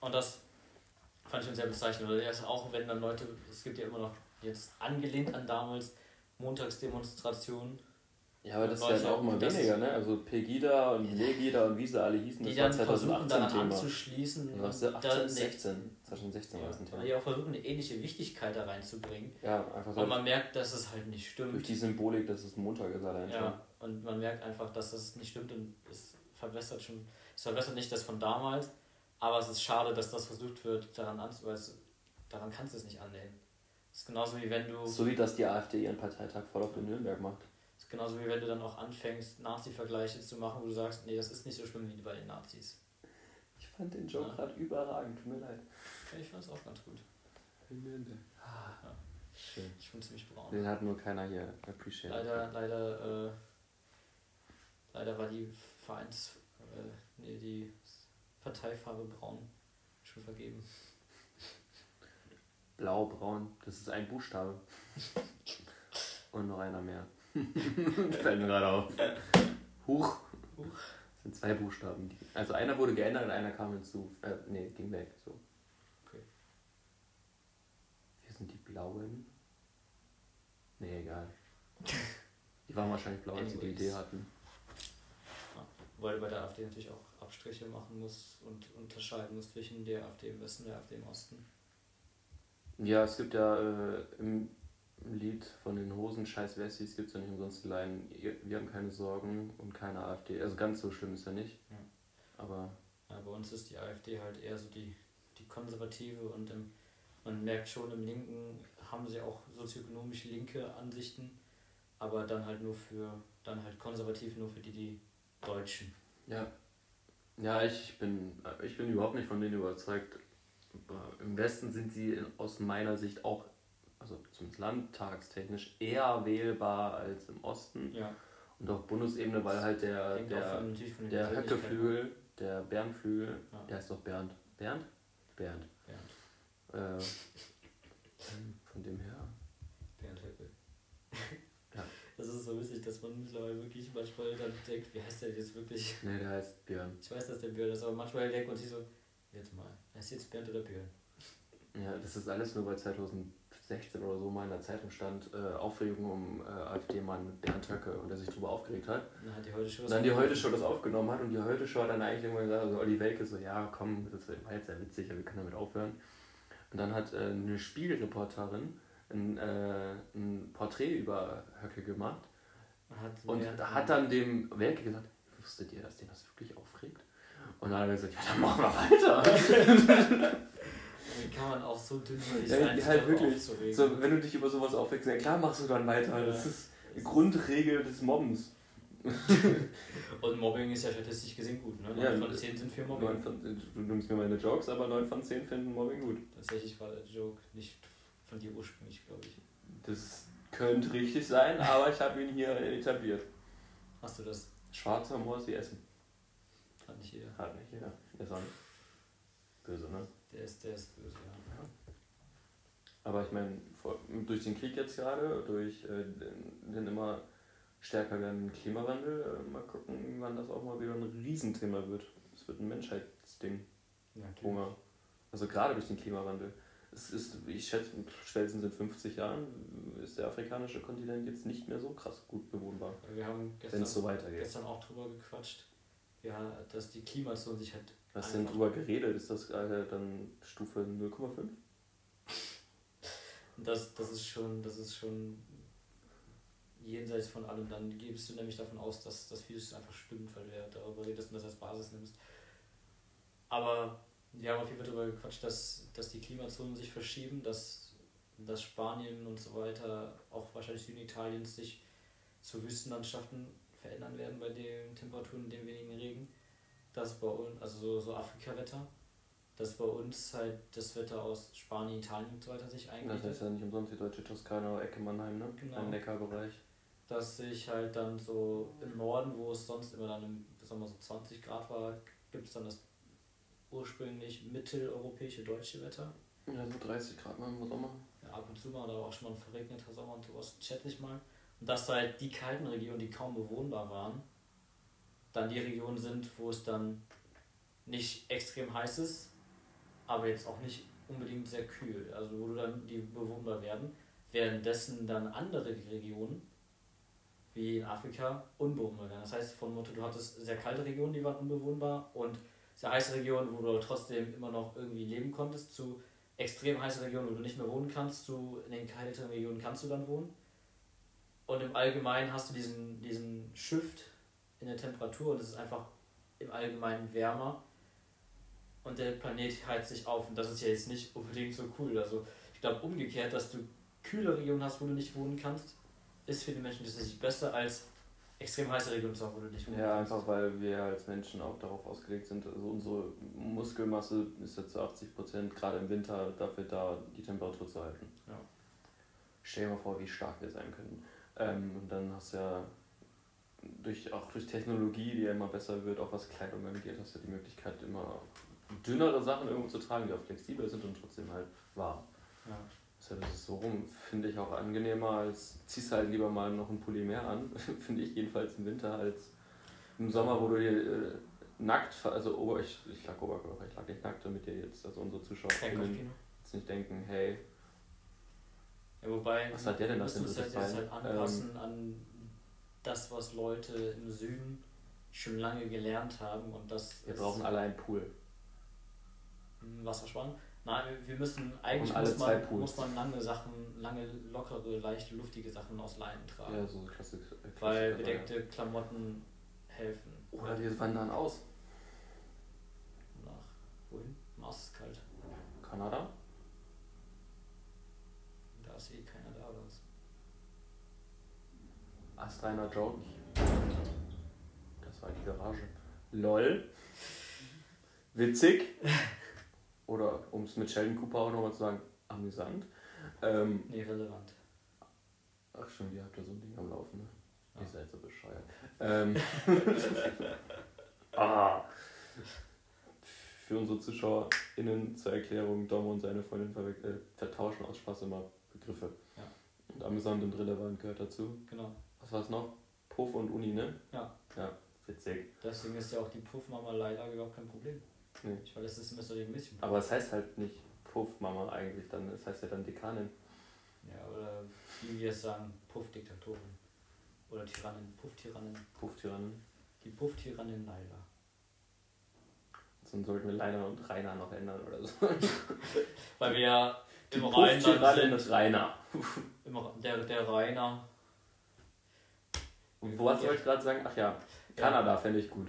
Und das fand ich schon sehr bezeichnend. Oder erst auch wenn dann Leute, es gibt ja immer noch jetzt angelehnt an damals Montagsdemonstrationen, Ja, aber das ist ja auch mal das- weniger, ne? Also Pegida und Legida und wie sie alle hießen, die das war dann versuchen 2018 daran Thema. anzuschließen Ja, was, und 18, dann 16. 2016 war das ein ja, Thema. die auch versuchen eine ähnliche Wichtigkeit da reinzubringen. Ja, einfach Und so man merkt, dass es halt nicht durch stimmt. die Symbolik, dass es Montag ist allein schon. Ja, und man merkt einfach, dass das nicht stimmt und es verbessert schon, es verbessert nicht das von damals, aber es ist schade, dass das versucht wird, daran anzu, weil es, daran kannst du es nicht annehmen. Es ist genauso wie wenn du, So wie das die AfD ihren Parteitag voll auf in Nürnberg macht. es ist genauso wie wenn du dann auch anfängst, Nazi-Vergleiche zu machen, wo du sagst, nee, das ist nicht so schlimm wie bei den Nazis. Ich fand den Joke Ja. gerade überragend, tut mir leid. Ja, ich fand es auch ganz gut. Schön. Ich bin ziemlich braun. Den hat nur keiner hier appreciated. Leider, leider, äh, leider war die Vereins, äh, nee, die Parteifarbe braun schon vergeben. Blau, braun, das ist ein Buchstabe. Und noch einer mehr. Fällt mir gerade auf. Huch. Huch. Das sind zwei Buchstaben. Also einer wurde geändert und einer kam hinzu. Äh, nee, ging weg. So. Okay. Wir sind die Blauen. Nee, egal. Die waren wahrscheinlich blau, als sie die. Idee hatten. Weil bei der AfD natürlich auch Abstriche machen musst und unterscheiden musst zwischen der AfD im Westen und der AfD im Osten. Ja, es gibt ja äh, im, Lied von den Hosen Scheiß Wessis gibt es ja nicht umsonst die Line, "Ihr- wir haben keine Sorgen und keine AfD. Also ganz so schlimm ist ja nicht. Ja. Aber Ja, bei uns ist die AfD halt eher so die, die konservative und im, man merkt schon, im Linken haben sie auch sozioökonomisch linke Ansichten, aber dann halt nur für, dann halt konservativ nur für die, die Deutschen. ja. Ja, ich bin, ich bin überhaupt nicht von denen überzeugt. Im Westen sind sie aus meiner Sicht auch, also zumindest landtagstechnisch, eher wählbar als im Osten. Ja, Und auf Bundesebene, weil halt der, der, von, der. Höckeflügel, der Bernflügel, Ja. der heißt doch Bernd. Bernd? Bernd. Bernd. Äh, von dem her. Bernd Höcke. Ja. Das ist so witzig, dass man mittlerweile wirklich manchmal dann denkt, wie heißt der jetzt wirklich? Ne, der heißt Björn. Ich weiß, dass der Björn ist, aber manchmal denkt man sich so, jetzt mal, heißt jetzt Bernd oder Björn? Ja, das ist alles nur bei 2016 oder so mal in der Zeitung stand, äh, Aufregung um äh, AfD-Mann Bernd Höcke und der sich darüber aufgeregt hat. Und dann hat die heute schon Und dann die Heute-Show das aufgenommen hat und die Heute-Show hat dann eigentlich irgendwann gesagt, also Olli Welke so, ja komm, das war jetzt sehr witzig, aber wir können damit aufhören. Und dann hat äh, eine Spiegelreporterin ein, äh, ein Porträt über Höcke gemacht Hat und Bernd- hat dann dem Welke gesagt, wusstet ihr, dass den das wirklich aufregt? Und dann hat er gesagt, ja, dann machen wir weiter. Wie kann man auch so dünnhäutig Ja, sich halt wirklich. so, wenn du dich über sowas aufregst, ja klar machst du dann weiter. Das Ja. ist die Grundregel des Mobbens. Und Mobbing ist ja statistisch gesehen gut, ne? Ja, 9 von 10 sind für Mobbing. von, du nimmst mir meine Jokes, aber 9 von 10 finden Mobbing gut. Tatsächlich war der Joke nicht von dir ursprünglich, glaube ich. Das könnte richtig sein, aber ich habe ihn hier etabliert. Hast du das? Schwarzer ist wie Essen. Hat nicht jeder. Hat nicht jeder. Ist auch nicht böse, ne? Der ist, der ist böse, ja. Aber ich meine, durch den Krieg jetzt gerade, durch äh, den, den immer stärker werdenden Klimawandel, äh, mal gucken, wann das auch mal wieder ein Riesenthema wird. Es wird ein Menschheitsding, Natürlich. Hunger. Also gerade durch den Klimawandel. Es ist, ich schätze, spätestens in 50 Jahren ist der afrikanische Kontinent jetzt nicht mehr so krass gut bewohnbar, Wir haben gestern, es so weitergeht. gestern auch drüber gequatscht, ja, dass die Klimazone sich halt. Was denn drüber geredet? Ist das äh, dann Stufe 0,5? Das, das ist schon, das ist schon jenseits von allem. Dann gehst du nämlich davon aus, dass das vieles einfach stimmt, weil du ja darüber redest und das als Basis nimmst. Aber wir haben auf jeden Fall darüber gequatscht, dass, dass die Klimazonen sich verschieben, dass, dass Spanien und so weiter, auch wahrscheinlich Süditalien, sich zu Wüstenlandschaften verändern werden bei den Temperaturen und dem wenigen Regen. Das bei uns, also so, so Afrika-Wetter, dass bei uns halt das Wetter aus Spanien, Italien und so weiter sich eigentlich Das heißt ja nicht umsonst die deutsche Toskana, Ecke Mannheim, ne? Genau. Im Neckarbereich. dass sich halt dann so im Norden, wo es sonst immer dann im wir so 20 Grad war, gibt es dann das ursprünglich mitteleuropäische deutsche Wetter. Ja, so 30 Grad mal im Sommer. Ja, ab und zu mal, oder auch schon mal ein verregneter Sommer und sowas, schätze ich mal. Und dass halt die kalten Regionen, die kaum bewohnbar waren, dann die Regionen sind, wo es dann nicht extrem heiß ist, aber jetzt auch nicht unbedingt sehr kühl. Also wo du dann die bewohnbar werden, währenddessen dann andere Regionen, wie in Afrika, unbewohnbar werden. Das heißt, von Motto, du hattest sehr kalte Regionen, die waren unbewohnbar und sehr heiße Regionen, wo du trotzdem immer noch irgendwie leben konntest, zu extrem heiße Regionen, wo du nicht mehr wohnen kannst, zu in den kälteren Regionen kannst du dann wohnen. Und im Allgemeinen hast du diesen, diesen Shift in der Temperatur und es ist einfach im Allgemeinen wärmer und der Planet heizt sich auf und das ist ja jetzt nicht unbedingt so cool. Also ich glaube umgekehrt, dass du kühle Regionen hast, wo du nicht wohnen kannst, ist für die Menschen tatsächlich besser als extrem heiße Regionen zu haben, wo du wohnen Ja, einfach weil wir als Menschen auch darauf ausgelegt sind. Also unsere Muskelmasse ist ja zu 80 Prozent gerade im Winter dafür da, die Temperatur zu halten. Ja. Stell dir mal vor, wie stark wir sein können. Ähm, und dann hast du ja durch, auch durch Technologie, die ja immer besser wird, auch was Kleidung angeht, hast du die Möglichkeit, immer dünnere Sachen irgendwo zu tragen, die auch flexibel sind und trotzdem halt warm. Ja. Deshalb ist so rum, finde ich auch angenehmer, als ziehst halt lieber mal noch ein Pulli mehr an, finde ich jedenfalls im Winter als im Sommer, wo du dir äh, nackt, also Ober, ich, ich lag Oberkörper, ich lag nicht nackt, damit ihr jetzt, also unsere Zuschauer jetzt nicht denken, hey, Ja, wobei, Was hat der denn das denn müssen uns für halt halt anpassen an das, was Leute im Süden schon lange gelernt haben und das wir brauchen alle einen Pool. ein Wasserspann. Nein, wir- müssen, eigentlich muss man, muss man lange Sachen, lange lockere, leichte, luftige Sachen aus Leinen tragen. Ja, so klassisch. äh, weil bedeckte Klamotten helfen. ja. Oder wir wandern aus. Nach wohin? Mars ist kalt. Kanada? Da ist eh keiner da oder was? Astreiner Joke. Das war die Garage. LOL. Witzig. Oder um es mit Sheldon Cooper auch nochmal zu sagen, amüsant. Ähm, Nee, relevant. ach schon, ihr habt da so ein Ding am Laufen, ne? Ja. Ihr seid so bescheuert. Ähm, ah. Für unsere ZuschauerInnen zur Erklärung, Dom und seine Freundin äh, vertauschen aus Spaß immer Begriffe. Ja. Und amüsant und relevant gehört dazu. Genau. Was war's noch? Puff und Uni, ne? Ja. Ja, witzig. Deswegen ist ja auch die Puffmama leider überhaupt kein Problem. Nee. Ich weiß, das ist Semester wegen Mission. Aber es heißt halt nicht Puff-Mama eigentlich, dann, es heißt ja dann Dekanin. Ja, oder wie wir es sagen, Puff-Diktatorin. Oder Tyrannin, Puff-Tyrannin. Puff-Tyrannen. Die Puff-Tyrannin Laila. Dann sollten wir Leiner und Rainer noch ändern oder so. Weil wir ja im Rheinland sind. Rainer. Im, Ra- der, der Rainer. Und wo hast du euch gerade sagen? Ach ja, Kanada fände ich gut.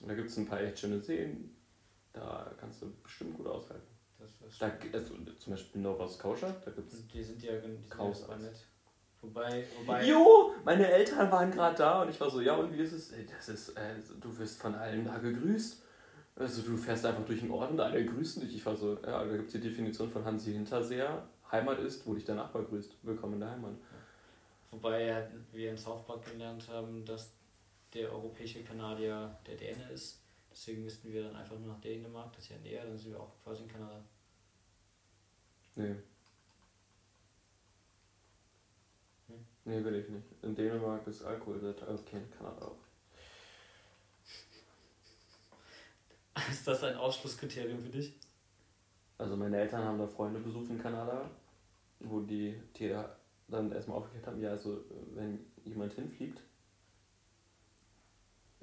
Und da gibt es ein paar echt schöne Seen. Da kannst du bestimmt gut aushalten. Da, also, zum Beispiel Nova Scotia, da gibt es. die sind ja Chaos nett. Wobei, wobei. Jo, meine Eltern waren gerade da und ich war so, ja und wie ist es? Das ist, äh, du wirst von allen da gegrüßt. Also du fährst einfach durch den Ort und alle grüßen dich. Ich war so, ja, da gibt es die Definition von Hansi Hinterseher. Heimat ist, wo dich der Nachbar grüßt. Willkommen in der Heimat. Wobei wir in South Park gelernt haben, dass der europäische Kanadier der Däne ist. Deswegen müssten wir dann einfach nur nach Dänemark, das ist ja näher, dann sind wir auch quasi in Kanada. Nee. Hm? Nee, will ich nicht. In Dänemark ist Alkohol sehr teuer. Okay, in Kanada auch. Ist das ein Ausschlusskriterium für dich? Also meine Eltern haben da Freunde besucht in Kanada, wo die Tiere dann erstmal aufgeklärt haben, ja, also wenn jemand hinfliegt,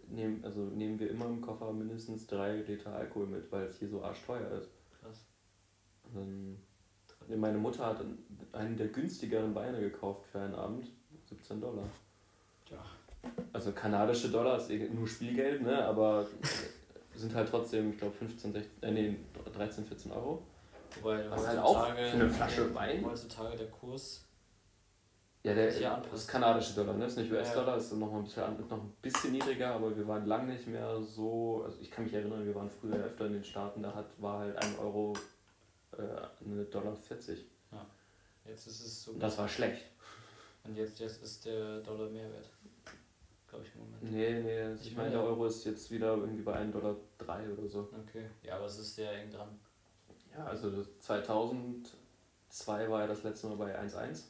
nehmen, also nehmen wir immer im Koffer mindestens drei Liter Alkohol mit, weil es hier so arschteuer ist. Krass. Dann, ja, meine Mutter hat einen der günstigeren Weine gekauft für einen Abend, 17 Dollar. Tja. Also kanadische Dollar ist eh nur Spielgeld, ne? aber sind halt trotzdem, ich glaube 15, 16, äh, nee, 13, 14 Euro. Wobei Was halt auch für eine Flasche Wein? Heutzutage der Kurs. Ja, der Sich ja ist kanadische Dollar, ne? Ist nicht Ja, US-Dollar, ist noch, mal ein bisschen, noch ein bisschen niedriger, aber wir waren lange nicht mehr so. Also ich kann mich erinnern, wir waren früher öfter in den Staaten, da hat, war halt 1 Euro äh, eine Dollar 40. Jetzt ist es so. Das war schlecht. Und jetzt, jetzt ist der Dollar mehr wert. Glaube ich im Moment. Nee, nee, also ich Ich meine, der Euro ist jetzt wieder irgendwie bei 1,03 Dollar drei oder so. Okay. Ja, aber es ist sehr eng dran. Ja, also das 2002 war ja das letzte Mal bei 1,1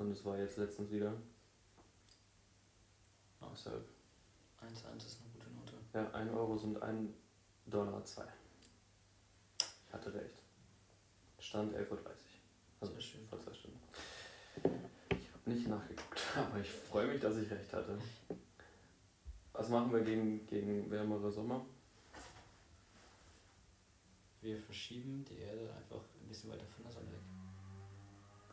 und es war jetzt letztens wieder. Ja. Deshalb, 1,1 ist eine gute Note. ja, 1 Euro sind 1 Dollar 2. Hatte recht. Stand 11.30 Uhr. Also Sehr schön. vor zwei Stunden. Ich habe nicht nachgeguckt, aber ich freue mich, dass ich recht hatte. Was machen wir gegen, gegen wärmere Sommer? Wir verschieben die Erde einfach ein bisschen weiter von der Sonne weg.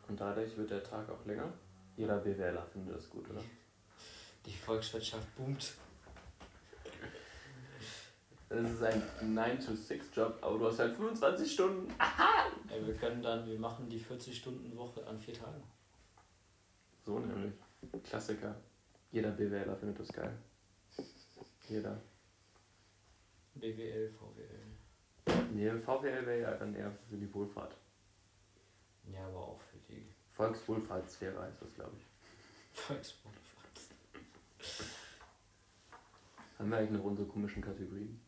Und dadurch wird der Tag auch länger. Jeder BWLer findet das gut, oder? Die Volkswirtschaft boomt. Das ist ein 9-to-6-Job, aber du hast halt 25 Stunden. Ja, wir können dann, wir machen die 40-Stunden-Woche an vier Tagen. So nämlich. Klassiker. Jeder BWLer findet das geil. Jeder. BWL, VWL. Nee, VWL wäre ja dann eher für die Wohlfahrt. Ja, aber auch für die Volkswohlfahrtssphäre heißt das, glaube ich. Volkswohlfahrt. Haben wir eigentlich noch unsere komischen Kategorien?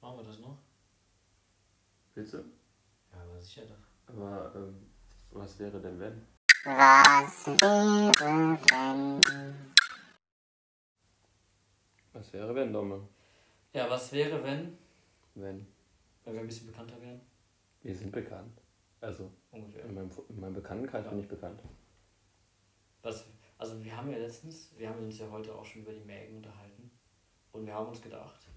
Machen wir das noch? Willst du? Ja, aber sicher doch. Aber ähm, was wäre denn wenn? Was wäre, wenn? Was wäre wenn, Domme? Ja, was wäre, wenn, Wenn. wenn wir ein bisschen bekannter wären? Wir sind bekannt. Also, Ungefähr. in meinem, in meinem Bekanntenkreis Ja. bin ich bekannt. Was, also wir haben ja letztens, wir haben uns ja heute auch schon über die Mägen unterhalten. Und wir haben uns gedacht,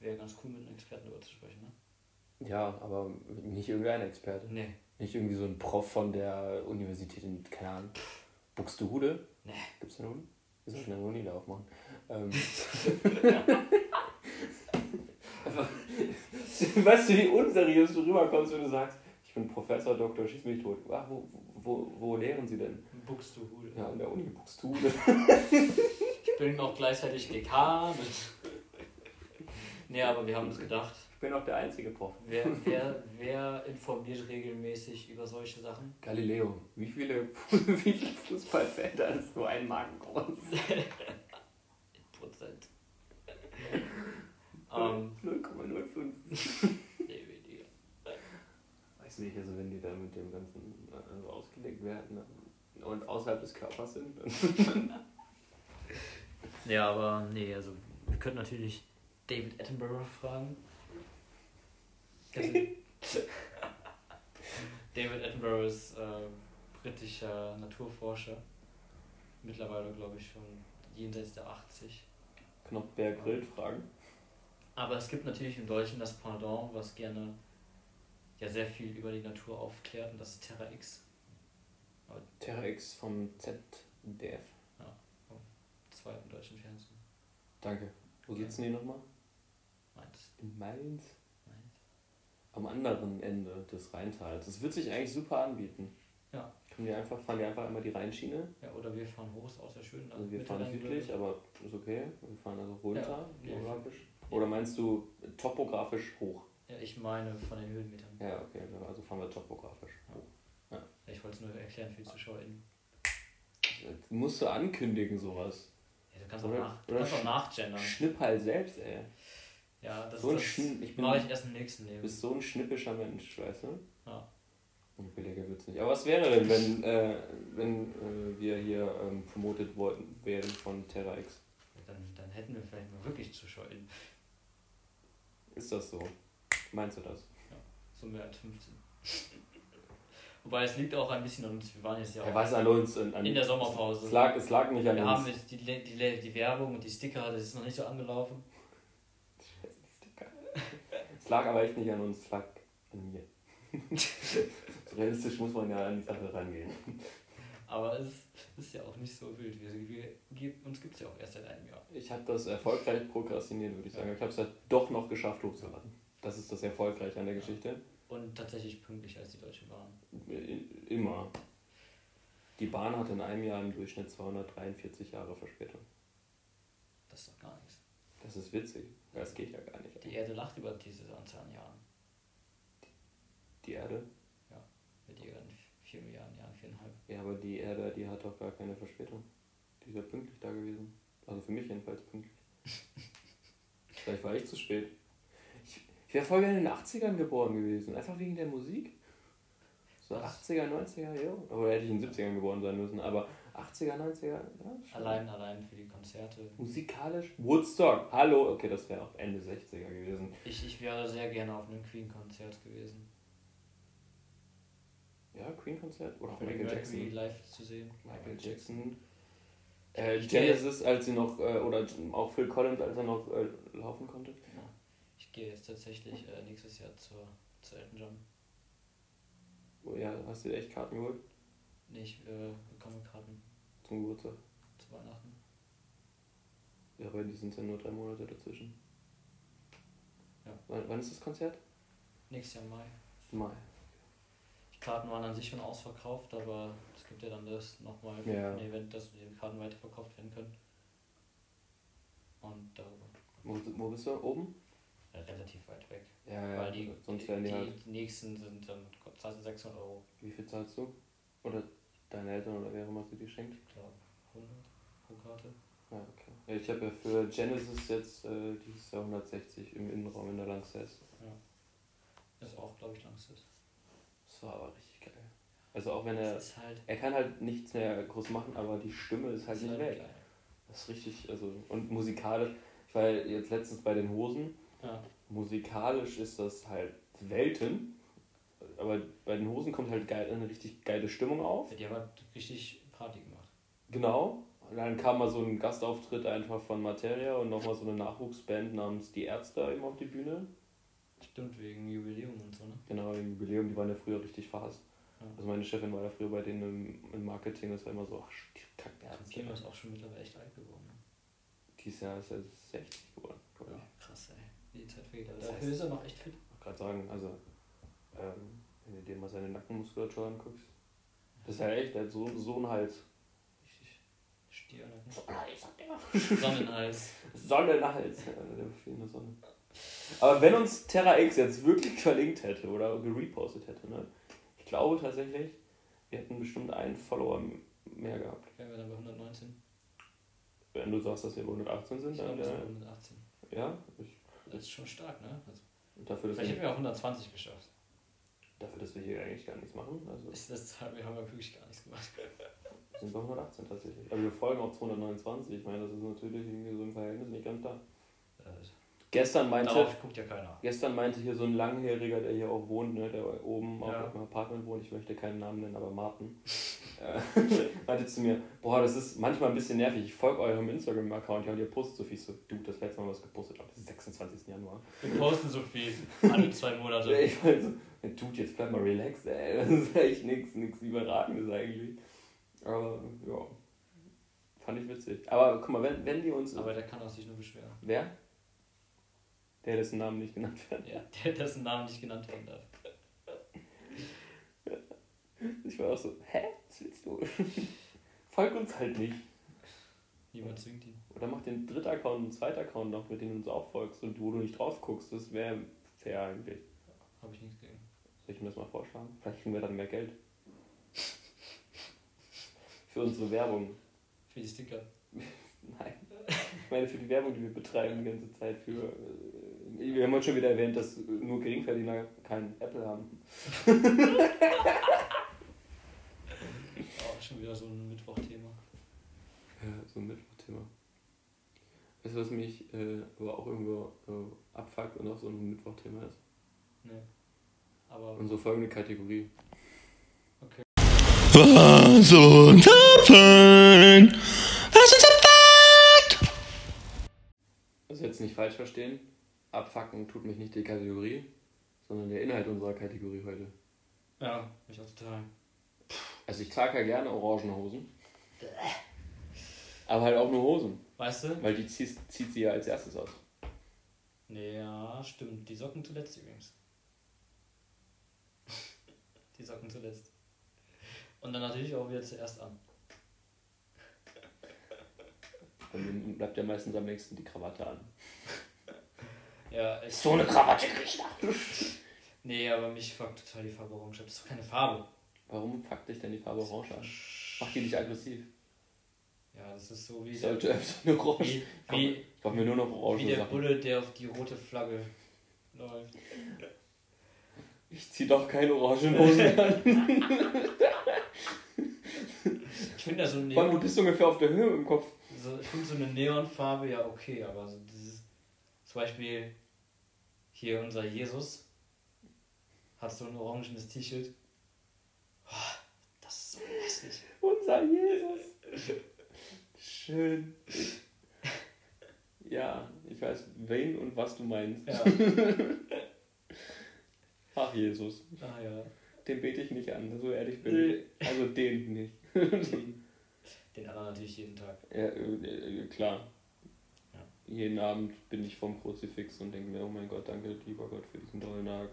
wäre ganz cool mit einem Experten darüber zu sprechen, ne? Ja, aber nicht irgendein Experte. Nee. Nicht irgendwie so ein Prof von der Universität in, keine Ahnung, Buxtehude. Nee. Gibt's eine Uni? Wir sollten eine Uni da aufmachen. Ähm. Weißt du, wie unseriös du rüberkommst, wenn du sagst, ich bin Professor, Doktor, schieß mich tot. Ah, wo, wo, wo lehren Sie denn? Buxtehude. Ja, an der Uni Buxtehude. Ich bin auch gleichzeitig Dekan. nee, aber wir haben uns gedacht, Ich bin auch der einzige Prof. wer, wer, wer informiert regelmäßig über solche Sachen? Galileo, wie viele, wie viele Fußballfelder ist so ein Magen groß? Prozent. ähm, 0,05. Nicht, also wenn die da mit dem ganzen also ausgelegt werden und außerhalb des Körpers sind, Ja, aber nee, also wir könnten natürlich David Attenborough fragen. Ihn? David Attenborough ist äh, britischer Naturforscher. Mittlerweile, glaube ich, schon jenseits der 80. Knopfbär grillt fragen. Aber es gibt natürlich im Deutschen das Pendant, was gerne ja sehr viel über die Natur aufklärt und das ist Terra X. Terra X vom ZDF. Zweiten deutschen Fernsehen. Danke. Wo sitzen die nochmal? Mainz. In Mainz? Mainz. Am anderen Ende des Rheintals. Das wird sich eigentlich super anbieten. Ja. Können wir einfach, fahren wir einfach einmal die Rheinschiene. Ja, oder wir fahren hoch, ist auch sehr schön. Also wir fahren südlich, aber ist okay. Wir fahren also runter, Ja, geografisch. Oder meinst du topografisch hoch? Ja, ich meine von den Höhenmetern. Ja, okay, also fahren wir topografisch hoch. Ich wollte es nur erklären für die ZuschauerInnen. Das musst du ankündigen, sowas. Ja, du kannst auch, Oder- nach, du kannst auch nachgendern. Schnipp halt selbst, ey. Ja, das, So ein das Schn- ich bin- mache ich erst im nächsten Du Leben. bist so ein schnippischer Mensch, weißt du? Ja. Und billiger wird's nicht. Aber was wäre denn, wenn, äh, wenn äh, wir hier ähm, promotet worden wären von Terra X? Dann, dann hätten wir vielleicht mal wirklich ZuschauerInnen. Ist das so? Meinst du das? So mehr als 15. Wobei es liegt auch ein bisschen an uns. Wir waren jetzt ja Ja, auch was an uns? An, an in der Sommerpause. Es lag, es lag nicht an wir uns. haben jetzt die, die, die, die Werbung und die Sticker, das ist noch nicht so angelaufen. Es lag aber echt nicht an uns, es lag an mir. so realistisch muss man ja an die Sache rangehen. Aber es ist ja auch nicht so wild. Wir, wir, wir, uns gibt es ja auch erst seit einem Jahr. Ich habe das erfolgreich prokrastiniert, würde ich sagen. Ich habe es halt doch noch geschafft hochzuladen. Das ist das Erfolgreiche an der Geschichte. Und tatsächlich pünktlich als die Deutsche Bahn. I- Immer. Die Bahn hat in einem Jahr im Durchschnitt 243 Jahre Verspätung. Das ist doch gar nichts. Das ist witzig. Das geht ja gar nicht. Die Erde lacht über diese Anzahl an Jahren. Die Erde? Mit ihren 4 Milliarden Jahren, viereinhalb. Ja, aber die Erde, die hat doch gar keine Verspätung. Die ist ja pünktlich da gewesen. Also für mich jedenfalls pünktlich. Vielleicht war ich zu spät. Ich, wäre voll gerne in den 80ern geboren gewesen. Einfach wegen der Musik. So Was? 80er, 90er, ja. Oder hätte ich in den 70ern geboren sein müssen. Aber 80er, 90er, ja. Allein, allein für die Konzerte. Musikalisch? Woodstock. Hallo. Okay, das wäre auch Ende 60er gewesen. Ich, ich wäre sehr gerne auf einem Queen-Konzert gewesen. Ja, Queen-Konzert. Oder auch Michael Mercury Jackson. live zu sehen. Michael Jackson. Äh, Genesis, als sie noch, äh, oder auch Phil Collins, als er noch äh, laufen konnte. Ich gehe jetzt tatsächlich äh, nächstes Jahr zur, zur Elton John. Oh ja, hast du dir echt Karten geholt Nee, ich äh, bekomme Karten zum Geburtstag? zu Weihnachten. Ja, weil die sind ja nur drei Monate dazwischen. Ja. Wann, wann ist das Konzert? Nächstes Jahr im Mai. Mai. Die Karten waren an sich schon ausverkauft, aber es gibt ja dann das nochmal Ja. ein Event, dass die Karten weiterverkauft werden können. Und darüber. Wo, wo bist du? Oben? Relativ weit weg. Ja, Weil die, sonst die, die die halt. nächsten sind dann zahlst du 600 Euro. Wie viel zahlst du? Oder deine Eltern oder wer immer sie dir schenkt? Ich glaube 100 pro Karte. Ja, okay. Ja, ich habe ja für Genesis jetzt äh, dieses Jahr 160 im Innenraum in der Lanxess. Ist auch, glaube ich, Langstes. Das war aber richtig geil. Also auch wenn er. Das halt, Er kann halt nichts mehr groß machen, aber die Stimme ist halt ist nicht halt weg. geil. Das ist richtig, also und musikalisch, ich war jetzt letztens bei den Hosen, Ja. musikalisch ist das halt Welten, aber bei den Hosen kommt halt geil, eine richtig geile Stimmung auf. Die haben halt richtig Party gemacht. Genau. Und dann kam mal so ein Gastauftritt einfach von Materia und nochmal so eine Nachwuchsband namens Die Ärzte eben auf die Bühne. Stimmt, wegen Jubiläum und so, ne? Genau, im Jubiläum, die waren ja früher richtig fast. Ja. Also meine Chefin war ja früher bei denen im, im Marketing, das war immer so, ach, die kacken Ja, Ärzte. Kima ist auch schon mittlerweile echt alt geworden. Ne? Dieses Jahr ist er 60 geworden. Ja, krass, ey. Die Zeit vergeht. Aber Das dafür heißt- ist er noch echt fit. Ich wollte gerade sagen, also, ähm, wenn du dir mal seine Nackenmuskulatur anguckst, das ist ja echt, der hat so, so einen Hals. Richtig. Stiernacken. Sonnenhals hat der. Sonnenhals. Sonnenhals. Ja, der in der Sonne. Aber wenn uns Terra X jetzt wirklich verlinkt hätte oder gerepostet hätte, ne? Ich glaube tatsächlich, wir hätten bestimmt einen Follower mehr gehabt. Wären wir dann bei 119? Wenn du sagst, dass wir bei 118 sind, Ich dann glaube, wir sind bei äh, 118. ja, ich, ist schon stark, ne? Also, dafür, dass vielleicht hätten wir, auch 120 geschafft. dafür, dass wir hier eigentlich gar nichts machen, also Ist das, wir haben ja wirklich gar nichts gemacht. sind wir 118 tatsächlich. Aber wir folgen auch 229. Ich meine, das ist natürlich irgendwie so im Verhältnis nicht ganz da. Äh, Gestern meinte, Darauf guckt ja keiner. gestern meinte hier so ein Langjähriger, der hier auch wohnt, ne, der oben Ja. auch im Apartment wohnt, ich möchte keinen Namen nennen, aber Martin, äh, meinte zu mir, boah, das ist manchmal ein bisschen nervig, ich folge eurem Instagram-Account, ja, und ihr postet so viel, so, du, das letzte Mal was gepostet habe, 26. Januar. Wir posten so viel. Alle zwei Monate. Ich meine so, Dude, jetzt bleib mal relaxed, ey, das ist echt nichts nix Überragendes eigentlich. Aber, ja, fand ich witzig. Aber guck mal, wenn, wenn die uns... Aber der kann auch sich nur beschweren. Wer? Der, dessen Namen nicht genannt werden. Ja, der, dessen Namen nicht genannt werden darf. Ich war auch so, hä? Was willst du? Folg uns halt nicht. Niemand zwingt ihn. Oder mach den dritten Account und einen zweiten Account noch, mit dem du uns auch folgst und wo du nicht drauf guckst. Das wäre fair eigentlich. Habe ich nichts gegen. Soll ich ihm das mal vorschlagen? Vielleicht kriegen wir dann mehr Geld. Für unsere Werbung. Für die Sticker. Nein. Ich meine für die Werbung, die wir betreiben die ganze Zeit. Für, äh, wir haben heute schon wieder erwähnt, dass nur Geringverdiener kein Apple haben. Oh, schon wieder so ein Mittwochthema. Ja, so ein Mittwochthema. Weißt du, was mich äh, aber auch irgendwo äh, abfuckt und auch so ein Mittwochthema ist? Ne. Aber Unsere folgende Kategorie. Was uns abfällt, was uns nicht falsch verstehen. Abfucken tut mich nicht die Kategorie, sondern der Inhalt unserer Kategorie heute. ja, mich auch total. Also ich trage ja gerne Orangenhosen. Aber halt auch nur Hosen. Weißt du? Weil die zieht, zieht sie ja als erstes aus. Ja, stimmt. Die Socken zuletzt übrigens. Die Socken zuletzt. Und dann natürlich auch wieder zuerst an. Dann bleibt ja meistens am nächsten die Krawatte an. Ja, ich. So eine Krawatte kriegt er. Nee, aber mich fuckt total die Farbe Orange. ab. Das ist doch keine Farbe. Warum fuckt dich denn die Farbe Orange an? Macht die dich aggressiv? Ja, das ist so wie Ich sollte öfter eine Orange. wie, wie, ich mach mir nur noch wie orange der Sachen. Bulle, der auf die rote Flagge läuft. Ich zieh doch keine Orangenhosen an. Ich finde ja so, Vor allem, du Neon, bist ungefähr auf der Höhe im Kopf. so, ich find so eine Neonfarbe ja okay, aber so dieses, zum Beispiel hier unser Jesus hat so ein orangenes T-Shirt. Oh, das ist so hässlich. Unser Jesus. Schön. Ja, ich weiß, wen und was du meinst. Ja, Ach, Jesus. ah ja. Den bete ich nicht an, so ehrlich bin Nee. ich. Also den nicht. Den anderen natürlich jeden Tag. Ja, äh, äh, klar. Jeden Abend bin ich vom Kruzifix und denke mir, oh mein Gott, danke, lieber Gott, für diesen tollen Tag.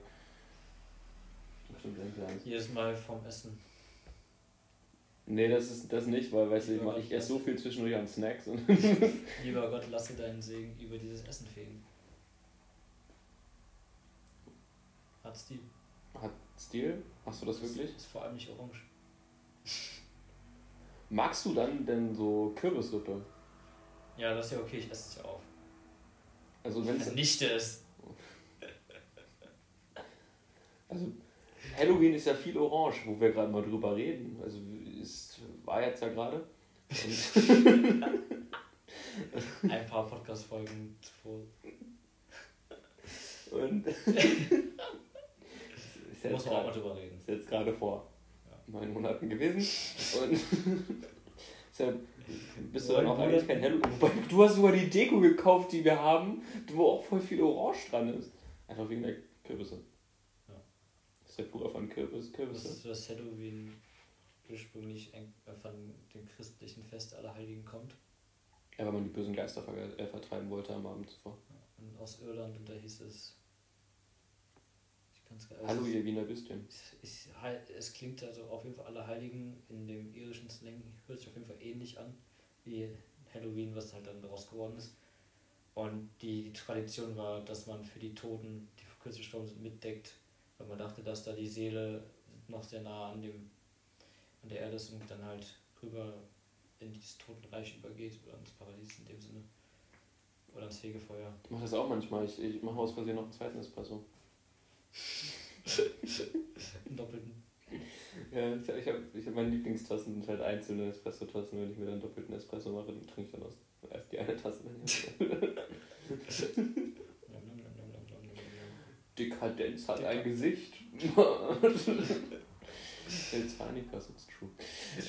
Stimmt, danke, danke. Jedes Mal vom Essen. Nee, das ist das nicht, weil, weißt du, ich, ich esse so viel zwischendurch an Snacks und Lieber Gott, lasse deinen Segen über dieses Essen fegen. Hat Stil. hat Stil. Hast du das wirklich? Ist vor allem nicht orange. Magst du dann denn so Kürbissuppe? Ja, das ist ja okay, ich esse es ja auf. Also wenn es. also Halloween ist ja viel orange, wo wir gerade mal drüber reden. Also es war jetzt ja gerade. Ein paar Podcast-Folgen zuvor. Und ist Muss man auch mal drüber reden. ist jetzt gerade vor Ja. neun Monaten gewesen. Und deshalb bist du dann auch eigentlich kein Halloween. Wobei, Du hast sogar die Deko gekauft, die wir haben, wo auch voll viel Orange dran ist. Einfach wegen der Kürbisse. Ja. Das ist der Bruder von Kürbis, Das Kürbisse. ist das Halloween ursprünglich äh, von dem christlichen Fest aller Heiligen kommt. Ja, weil man die bösen Geister ver äh, vertreiben wollte am Abend zuvor. Und aus Irland und da hieß es. Kann's gar Hallo, ihr Wiener Würstchen. Es, es klingt also auf jeden Fall alle Heiligen in dem irischen Slang, hört sich auf jeden Fall ähnlich an wie Halloween, was halt dann daraus geworden ist. Und die Tradition war, dass man für die Toten, die vor kurzem gestorben sind, mitdeckt, weil man dachte, dass da die Seele noch sehr nah an, dem, an der Erde ist und dann halt rüber in dieses Totenreich übergeht oder ins Paradies in dem Sinne. Oder ins Fegefeuer. Ich mache das auch manchmal. Ich, ich mache aus Versehen noch einen zweiten Espresso. Einen doppelten. Ja, ich, ich habe ich hab meine Lieblingstassen sind halt einzelne Espresso-Tassen. Wenn ich mir dann doppelten Espresso mache, dann trinke ich dann aus. Erst die eine Tasse, dann die andere. Dekadenz hat ein Gesicht. It's funny because it's true.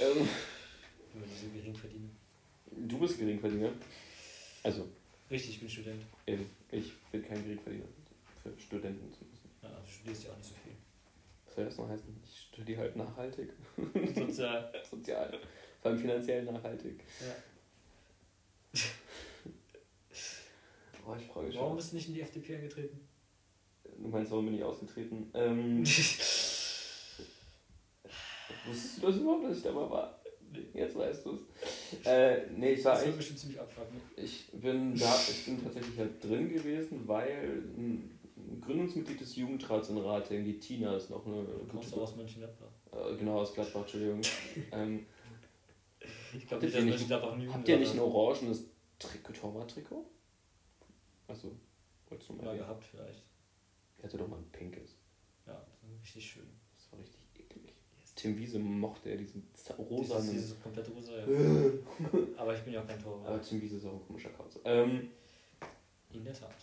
Ähm, Über diese gering verdienen. du bist Geringverdiener. Also, Richtig, ich bin Student. eben, ich bin kein Geringverdiener. Für Studenten zumindest. Du studierst ja auch nicht so viel. Was soll das noch heißen? Ich studiere halt nachhaltig. Sozial. Sozial. Vor allem finanziell nachhaltig. Ja. Boah, ich frage mich Warum schon. bist du nicht in die FDP eingetreten? Du meinst, warum bin ich ausgetreten? Ähm, wusstest du das überhaupt, dass ich da mal war? Jetzt weißt du es. Äh, nee, ich war Das wird bestimmt ziemlich abfucken. Ich bin da, ich bin tatsächlich halt drin gewesen, weil ein Gründungsmitglied des Jugendrats in Ratingen, die Tina, ist noch eine Du kommst gute auch aus Mönchengladbach. äh, genau aus Gladbach, Entschuldigung. ähm, Ich glaube nicht, dass nicht- Mönchengladbach ein habt ihr nicht ein orangenes Trikot, Torwart-Trikot? Achso, wolltest du mal Mal ja. gehabt vielleicht. Ich hatte doch mal ein pinkes. Ja, das ist richtig schön. Das war richtig eklig. Tim Wiese mochte ja diesen rosanen. Dieses, dieses komplett rosa, ja. Aber ich bin ja auch kein Aber Torwart. Tim Wiese ist auch ein komischer Kauz. Ähm, In der Tat.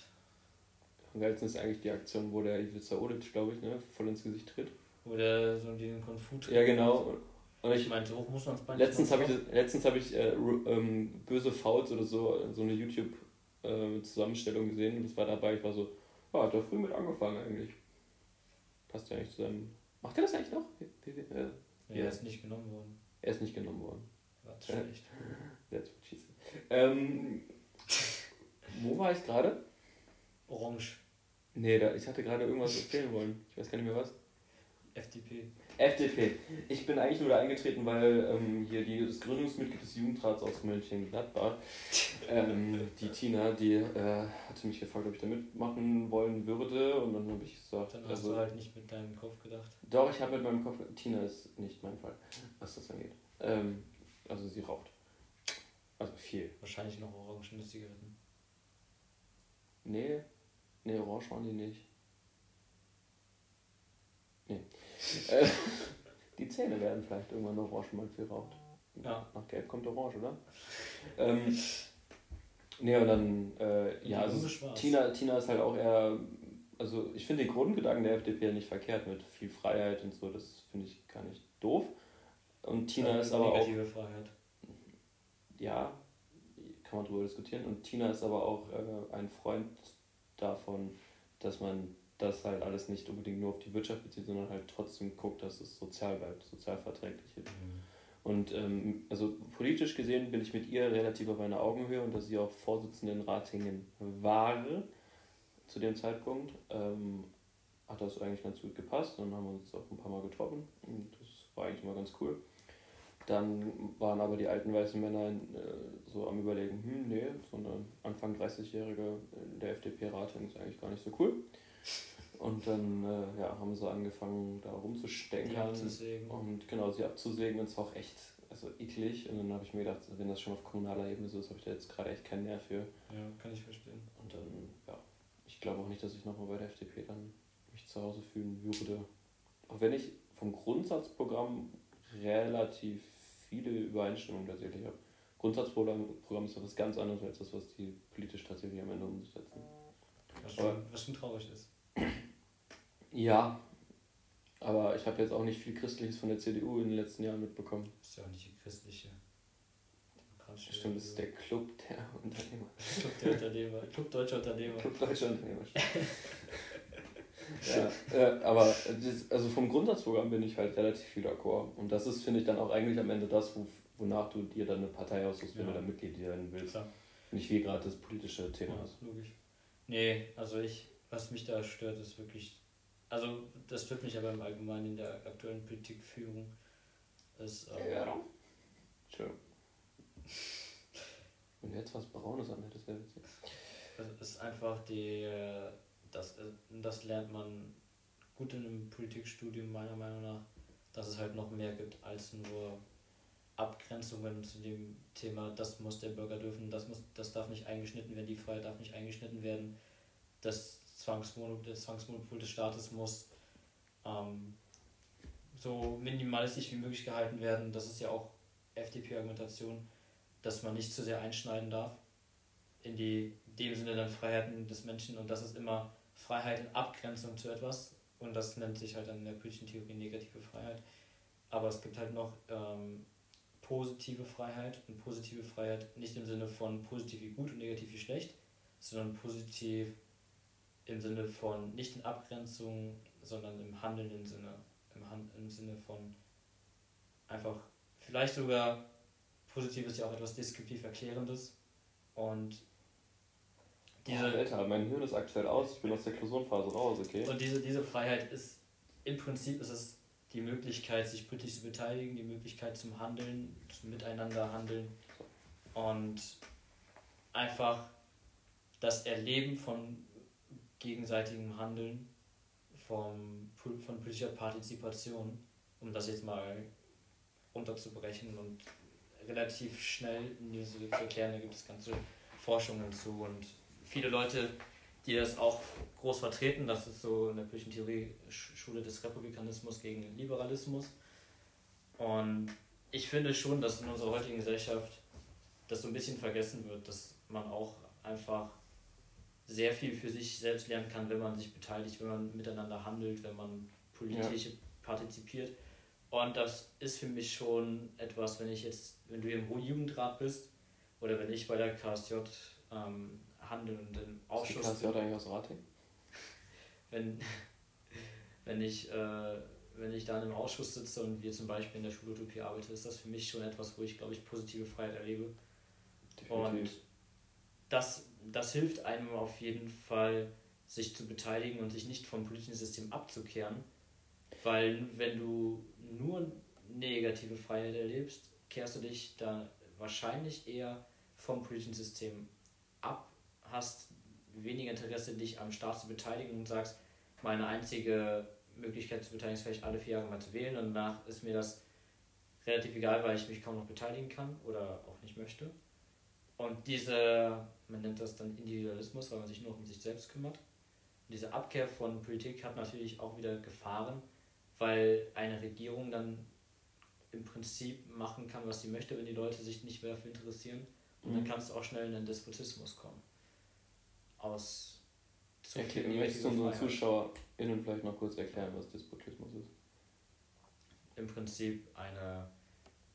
Am geilsten ist eigentlich die Aktion, wo der Ivica Olic, glaube ich, ne, voll ins Gesicht tritt. Wo der so diesen Konfut. Ja, genau. Und Ich ich, meinte, hoch muss man es letztens habe ich, letztens hab ich äh, ähm, böse Fouls oder so, so eine YouTube-Zusammenstellung gesehen und das war dabei. Ich war so, ja, hat er früh mit angefangen eigentlich. Passt ja eigentlich zu seinem. Macht er das eigentlich noch? Äh, Ja, er ist nicht genommen worden. Er ist nicht genommen worden. War zu schlecht. That's what she said. Ähm, wo war ich gerade? Orange. Nee, da, ich hatte gerade irgendwas erzählen wollen. Ich weiß gar nicht mehr was. FDP. FDP. Ich bin eigentlich nur da eingetreten, weil ähm, hier die, das Gründungsmitglied des Jugendrats aus Mönchengladbach, ähm, die Tina, die äh, hatte mich gefragt, ob ich da mitmachen wollen würde. Und dann habe ich gesagt, Dann hast also, du halt nicht mit deinem Kopf gedacht. doch, ich habe mit meinem Kopf, Tina ist nicht mein Fall, was das angeht. Ähm, also sie raucht. Also viel. Wahrscheinlich noch orangene Zigaretten. Nee, nee, orange waren die nicht. Nee. Äh, die Zähne werden vielleicht irgendwann noch orange, wenn man viel raucht. Ja. Nach gelb kommt orange, oder? ähm, nee, und dann, äh, ja, also. Tina, Tina ist halt auch eher, also ich finde den Grundgedanken der FDP ja nicht verkehrt mit viel Freiheit und so, das finde ich gar nicht doof. Und Tina Eine ist aber auch Freiheit. ja, kann man drüber diskutieren. Und Tina ist aber auch äh, ein Freund davon, dass man das halt alles nicht unbedingt nur auf die Wirtschaft bezieht, sondern halt trotzdem guckt, dass es sozial bleibt, sozial verträglich ist. Und ähm, also politisch gesehen bin ich mit ihr relativ auf einer Augenhöhe und dass sie auch Vorsitzende in Ratingen war zu dem Zeitpunkt, ähm, hat das eigentlich ganz gut gepasst. Dann haben wir uns auch ein paar Mal getroffen und das war eigentlich mal ganz cool. Dann waren aber die alten weißen Männer äh, so am überlegen, hm, nee, so eine Anfang 30-Jährige in der FDP-Rating ist eigentlich gar nicht so cool. Und dann äh, ja, haben sie angefangen, da abzusägen. Und genau, sie abzusägen, und es war auch echt also eklig. Und dann habe ich mir gedacht, wenn das schon auf kommunaler Ebene so ist, habe ich da jetzt gerade echt keinen Nerv für. Ja, kann ich verstehen. Und dann, ja, ich glaube auch nicht, dass ich nochmal bei der FDP dann mich zu Hause fühlen würde. Auch wenn ich vom Grundsatzprogramm relativ viele Übereinstimmungen tatsächlich habe. Grundsatzprogramm Programm ist doch was ganz anderes als das, was die politisch tatsächlich am Ende umsetzen. Was Aber- schon, was schon traurig ist. Ja, aber ich habe jetzt auch nicht viel Christliches von der CDU in den letzten Jahren mitbekommen. Ist ja auch nicht die christliche. Stimmt, das ist der Club der Unternehmer. Club der Unternehmer. Club Deutscher Unternehmer. Club Deutscher Unternehmer. ja, äh, aber das, also vom Grundsatzprogramm bin ich halt relativ viel d'accord. Und das ist, finde ich, dann auch eigentlich am Ende das, wo, wonach du dir dann eine Partei aussuchst, wenn Ja. du da Mitglied werden willst. Klar. Nicht wie gerade das politische Thema Ja, ist. logisch. Nee, also ich, was mich da stört, ist wirklich, also das stört mich aber im Allgemeinen in der aktuellen Politikführung. Ist, ähm, Ja. Entschuldigung. Wenn du jetzt was Braunes anhättest, wäre witzig. Es ist einfach die, äh, das, äh, das lernt man gut in einem Politikstudium meiner Meinung nach, dass es halt noch mehr gibt als nur Abgrenzungen zu dem Thema, das muss der Bürger dürfen, das, muss, das darf nicht eingeschnitten werden, die Freiheit darf nicht eingeschnitten werden, das Zwangsmonopol, das Zwangsmonopol des Staates muss ähm, so minimalistisch wie möglich gehalten werden. Das ist ja auch FDP-Argumentation, dass man nicht zu sehr einschneiden darf in die in dem Sinne dann Freiheiten des Menschen und das ist immer Freiheit in Abgrenzung zu etwas. Und das nennt sich halt dann in der politischen Theorie negative Freiheit. Aber es gibt halt noch ähm, positive Freiheit. Und positive Freiheit nicht im Sinne von positiv wie gut und negativ wie schlecht, sondern positiv im Sinne von nicht in Abgrenzung, sondern im handelnden Sinne, im, Han im Sinne von einfach vielleicht sogar positiv ist ja auch etwas deskriptiv erklärendes. Und Diese, Alter, mein Hirn ist aktuell aus, ich bin aus der Klausurenphase raus, okay? Und diese, diese Freiheit ist, im Prinzip ist es die Möglichkeit, sich politisch zu beteiligen, die Möglichkeit zum Handeln, zum Miteinander handeln und einfach das Erleben von gegenseitigem Handeln, vom, von politischer Partizipation, um das jetzt mal runterzubrechen und relativ schnell in diese zu erklären, da gibt es ganze Forschungen zu und viele Leute, die das auch groß vertreten, das ist so in der politischen Theorie Sch- Schule des Republikanismus gegen Liberalismus. Und ich finde schon, dass in unserer heutigen Gesellschaft das so ein bisschen vergessen wird, dass man auch einfach sehr viel für sich selbst lernen kann, wenn man sich beteiligt, wenn man miteinander handelt, wenn man politisch partizipiert. Und das ist für mich schon etwas, wenn ich jetzt, wenn du im Jugendrat bist oder wenn ich bei der KSJ ähm, handeln und im Die Ausschuss KSJ eigentlich aus Rating? wenn, wenn ich äh, wenn ich da in einem Ausschuss sitze und wir zum Beispiel in der Schulutopie arbeiten, ist das für mich schon etwas, wo ich, glaube ich, positive Freiheit erlebe. Und Definitiv. das, das hilft einem auf jeden Fall, sich zu beteiligen und sich nicht vom politischen System abzukehren. Weil wenn du nur negative Freiheit erlebst, kehrst du dich da wahrscheinlich eher vom politischen System ab, hast weniger Interesse, dich am Staat zu beteiligen und sagst, meine einzige Möglichkeit zu beteiligen ist vielleicht alle vier Jahre mal zu wählen und danach ist mir das relativ egal, weil ich mich kaum noch beteiligen kann oder auch nicht möchte. Und diese, man nennt das dann Individualismus, weil man sich nur um sich selbst kümmert. Und diese Abkehr von Politik hat natürlich auch wieder Gefahren, weil eine Regierung dann im Prinzip machen kann, was sie möchte, wenn die Leute sich nicht mehr dafür interessieren. Und dann Mhm. kann es auch schnell in den Despotismus kommen. Aus zu Okay, viel möchtest du unseren. ZuschauerInnen vielleicht noch kurz erklären, was Despotismus ist? Im Prinzip eine,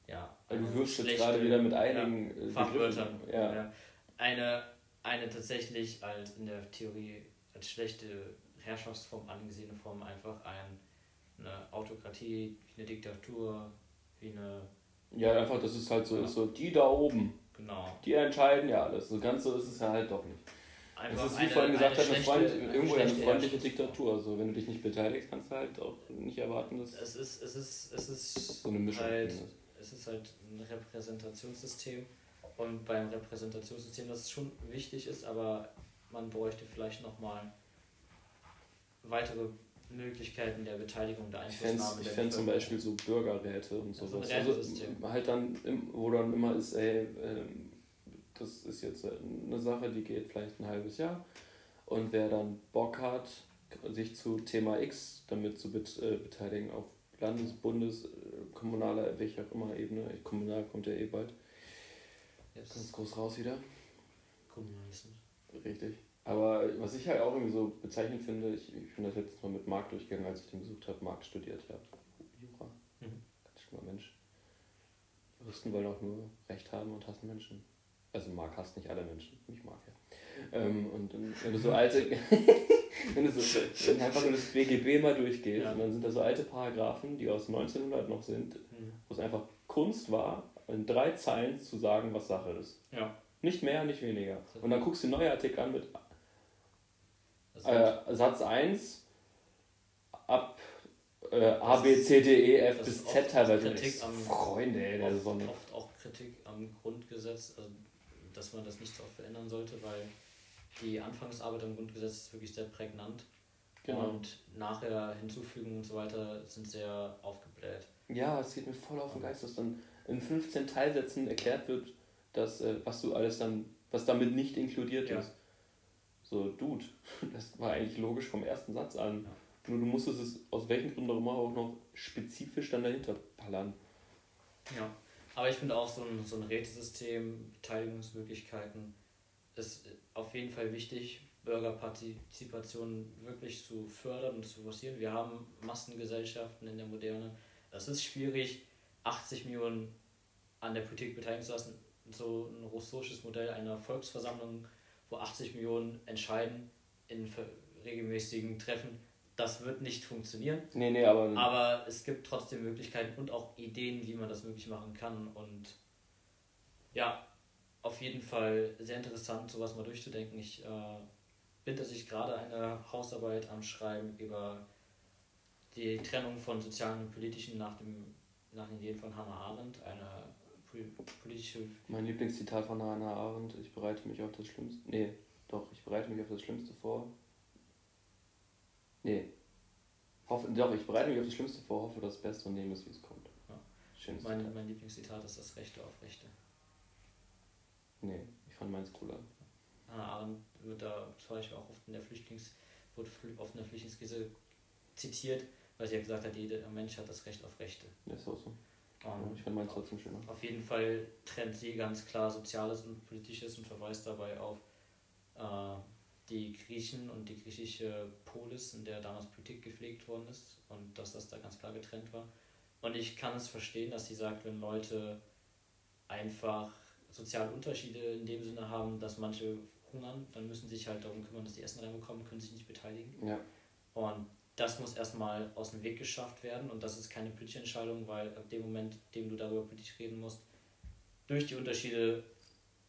ja, Weil du eine wirfst jetzt gerade wieder mit einigen äh, Fachwörtern. Begriffen. Ja. Ja. Eine, eine tatsächlich als in der Theorie als schlechte Herrschaftsform angesehene Form einfach ein, eine Autokratie, wie eine Diktatur, wie eine, ja, einfach, dass es halt so Ja. ist, so die da oben, genau. die entscheiden ja alles. So ganz so ist es ja halt doch nicht. Einfach Es ist wie eine- vorhin gesagt, eine hat, eine schlechte- irgendwo eine freundliche. Diktatur. Also wenn du dich nicht beteiligst, kannst du halt auch nicht erwarten, dass Es ist, es ist, es ist so eine Mischung halt, es ist halt ein Repräsentationssystem und beim Repräsentationssystem, das schon wichtig ist, aber man bräuchte vielleicht nochmal weitere Möglichkeiten der Beteiligung, der Ich fände Einflussnahme ich der fänd zum. Beispiel so Bürgerräte und sowas. Rätesystem. also halt dann, wo dann immer ist, ey, ähm, das ist jetzt eine Sache, die geht vielleicht ein halbes Jahr. Und wer dann Bock hat, sich zu Thema X damit zu äh, beteiligen, auf Landes-, Bundes-, äh, kommunaler, welcher auch immer Ebene, kommunal kommt ja eh bald, Jetzt ganz groß raus wieder. Kommunalismus. Richtig. Aber was ich halt auch irgendwie so bezeichnend finde, ich, ich bin das letztes Mal mit Marc durchgegangen, als ich den besucht habe. Marc studiert ja Jura. Mhm. Ganz schlimmer Mensch. Juristen wollen auch nur Recht haben und hassen Menschen. Also Marc hasst nicht alle Menschen, mich mag er. Ähm, und wenn du so alte, wenn du so wenn einfach nur das BGB mal durchgehst, Ja. und dann sind da so alte Paragraphen, die aus 1900 noch sind, Mhm. wo es einfach Kunst war, in drei Zeilen zu sagen, was Sache ist. Ja. Nicht mehr, nicht weniger. Und dann guckst du den neuen Artikel an mit wird, äh, Satz 1 ab äh, A, B, C, D, E, F bis Z teilweise. Kritik am- Freunde, ey, der oft, Sonne. oft auch Kritik am Grundgesetz, also, dass man das nicht so oft verändern sollte, weil die Anfangsarbeit am Grundgesetz ist wirklich sehr prägnant. Genau. Und nachher hinzufügen und so weiter sind sehr aufgebläht. Ja, es geht mir voll auf den Geist, dass dann in 15 Teilsätzen erklärt wird, dass, äh, was du alles dann, was damit nicht inkludiert Ja. ist. So, Dude, das war eigentlich logisch vom ersten Satz an. Ja. Nur du musstest es aus welchen Gründen auch immer auch noch spezifisch dann dahinter ballern. Ja. Aber ich finde auch so ein, so ein Rätesystem, Beteiligungsmöglichkeiten ist auf jeden Fall wichtig, Bürgerpartizipation wirklich zu fördern und zu forcieren. Wir haben Massengesellschaften in der Moderne. Es ist schwierig, 80 Millionen an der Politik beteiligen zu lassen. So ein russisches Modell einer Volksversammlung, wo 80 Millionen entscheiden in regelmäßigen Treffen, das wird nicht funktionieren. Nee, nee, aber, Aber es gibt trotzdem Möglichkeiten und auch Ideen, wie man das möglich machen kann. Und ja, auf jeden Fall sehr interessant, sowas mal durchzudenken. Ich äh, bin tatsächlich gerade eine Hausarbeit am Schreiben über die Trennung von sozialen und politischen nach, dem, nach den Ideen von Hannah Arendt, eine pol- politische Mein Lieblingszitat von Hannah Arendt, ich bereite mich auf das Schlimmste. Nee, doch, ich bereite mich auf das Schlimmste vor. Nee. Hoffe, doch, ich bereite mich auf das Schlimmste vor, hoffe das Beste und nehme es, wie es kommt. Ja. Schönes Mein, Zitat. mein Lieblingszitat ist das Rechte auf Rechte. Nee, ich fand meins cooler. Hannah Arendt wird da zum Beispiel auch oft in der Flüchtlings, wurde fl- oft in der Flüchtlingskrise zitiert, weil sie ja gesagt hat, jeder Mensch hat das Recht auf Rechte. Das ist auch so. Ähm, ich fand meins trotzdem schöner. Auf jeden Fall trennt sie ganz klar Soziales und Politisches und verweist dabei auf äh, die Griechen und die griechische Polis, in der damals Politik gepflegt worden ist und dass das da ganz klar getrennt war. Und ich kann es verstehen, dass sie sagt, wenn Leute einfach soziale Unterschiede in dem Sinne haben, dass manche hungern, dann müssen sie sich halt darum kümmern, dass die Essen reinbekommen, können sich nicht beteiligen. Ja, Und das muss erstmal aus dem Weg geschafft werden und das ist keine politische Entscheidung, weil ab dem Moment, in dem du darüber politisch reden musst, durch die Unterschiede,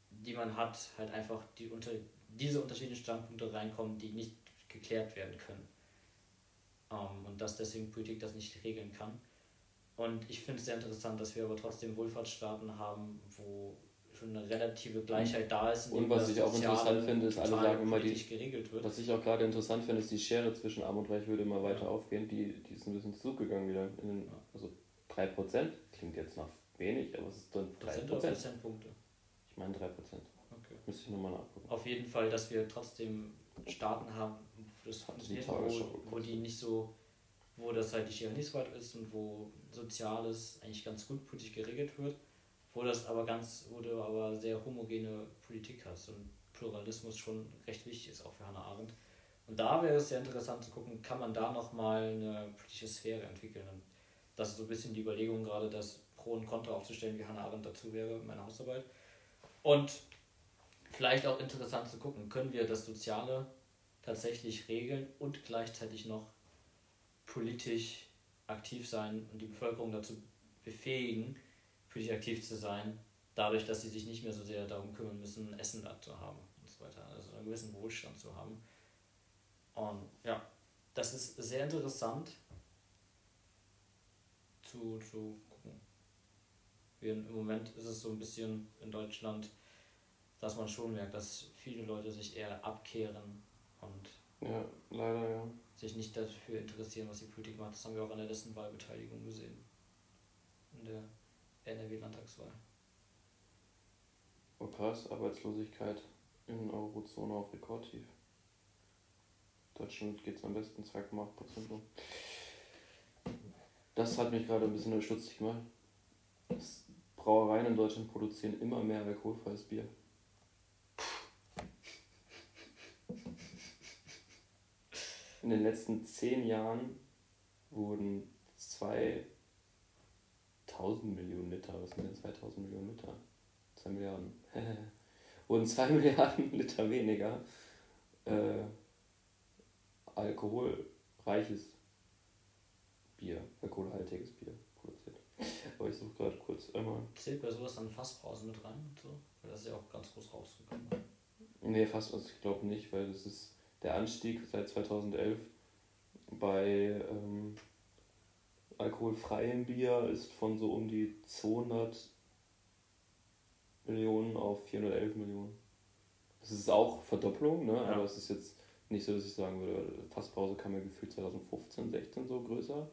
die man hat, halt einfach die unter, diese unterschiedlichen Standpunkte reinkommen, die nicht geklärt werden können. Ähm, und dass deswegen Politik das nicht regeln kann. Und ich finde es sehr interessant, dass wir aber trotzdem Wohlfahrtsstaaten haben, wo schon eine relative Gleichheit da ist. Und was ich auch interessant finde, ist, alle sagen immer, die- geregelt wird. Was ich auch gerade interessant finde, ist, die Schere zwischen Arm und Reich würde immer weiter aufgehen. Die, die ist ein bisschen zurückgegangen wieder. In den, Ja. also 3% klingt jetzt nach wenig, aber es ist dann 3%. Prozent oder Prozentpunkte? Ich meine 3%. Okay. Müsste ich nochmal nachgucken. Auf jeden Fall, dass wir trotzdem Staaten haben, wo das funktioniert, wo, wo die nicht so, wo das halt nicht so weit ist und wo Soziales eigentlich ganz gut politisch geregelt wird, wo das aber ganz, wo du aber sehr homogene Politik hast und Pluralismus schon recht wichtig ist, auch für Hannah Arendt. Und da wäre es sehr interessant zu gucken, kann man da nochmal eine politische Sphäre entwickeln. Und das ist so ein bisschen die Überlegung gerade, das Pro und Contra aufzustellen, wie Hannah Arendt dazu wäre in meiner Hausarbeit. Und vielleicht auch interessant zu gucken, können wir das Soziale tatsächlich regeln und gleichzeitig noch politisch aktiv sein und die Bevölkerung dazu befähigen, politisch aktiv zu sein, dadurch, dass sie sich nicht mehr so sehr darum kümmern müssen, Essen da zu haben und so weiter, also einen gewissen Wohlstand zu haben. Und ja, das ist sehr interessant zu, zu gucken. Wir, Im Moment ist es so ein bisschen in Deutschland, dass man schon merkt, dass viele Leute sich eher abkehren und Ja, leider ja. sich nicht dafür interessieren, was die Politik macht. Das haben wir auch an der letzten Wahlbeteiligung gesehen. In der NRW-Landtagswahl. Oh krass, Arbeitslosigkeit in Eurozone auf Rekordtief. Deutschland geht es am besten 2,8% um. Das hat mich gerade ein bisschen stutzig gemacht. Brauereien in Deutschland produzieren immer mehr alkoholfreies Bier. In den letzten zehn Jahren wurden 2000 Millionen Liter, was sind denn 2000 Millionen Liter? 2 Milliarden. wurden 2 Milliarden Liter weniger äh, alkoholreiches Bier, alkoholhaltiges Bier produziert. Aber ich suche gerade kurz einmal. Zählt bei sowas dann Fassbrause mit rein und so? Weil das ist ja auch ganz groß rausgekommen. Nee, fast, also ich glaube nicht, weil das ist der Anstieg seit 2011 bei ähm, alkoholfreiem Bier ist von so um die 200 Millionen auf 411 Millionen. Das ist auch Verdopplung, ne? Ja. aber es ist jetzt nicht so, dass ich sagen würde, Fassbrause kam mir gefühlt 2015, 16 so größer.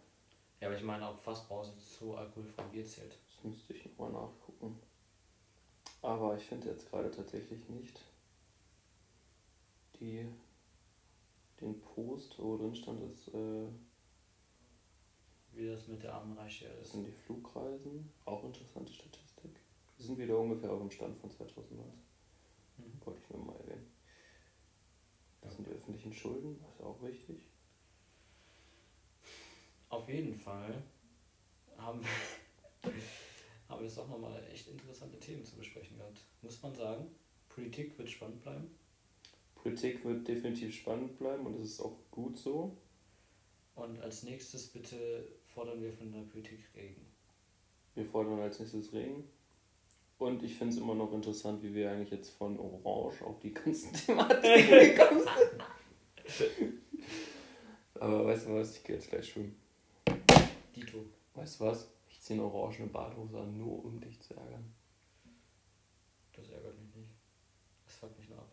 Ja, aber ich meine, ob Fassbrause zu alkoholfreiem Bier zählt. Das müsste ich nochmal nachgucken. Aber ich finde jetzt gerade tatsächlich nicht die, den Post, wo drin stand, dass, äh, Wie das mit der armen Reichsschere das ist. sind die Flugreisen. Auch interessante Statistik. Die sind wieder ungefähr auf dem Stand von 2019. Mhm. Wollte ich nur mal erwähnen. Das sind die öffentlichen Schulden, das ist auch wichtig. Auf jeden Fall haben wir, haben wir jetzt auch nochmal echt interessante Themen zu besprechen gehabt. Muss man sagen, Politik wird spannend bleiben. Politik wird definitiv spannend bleiben und das ist auch gut so. Und als nächstes bitte fordern wir von der Politik Regen. Wir fordern als nächstes Regen. Und Und ich finde es immer noch interessant, wie wir eigentlich jetzt von Orange auf die ganzen Thematiken gekommen sind. Aber weißt du was, ich gehe jetzt gleich schwimmen. Dito. Weißt du was? Ich ziehe eine orangene Badhose an, nur um dich zu ärgern. Das ärgert mich nicht. Das fuckt mich nur ab.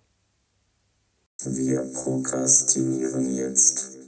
Wir prokrastinieren jetzt.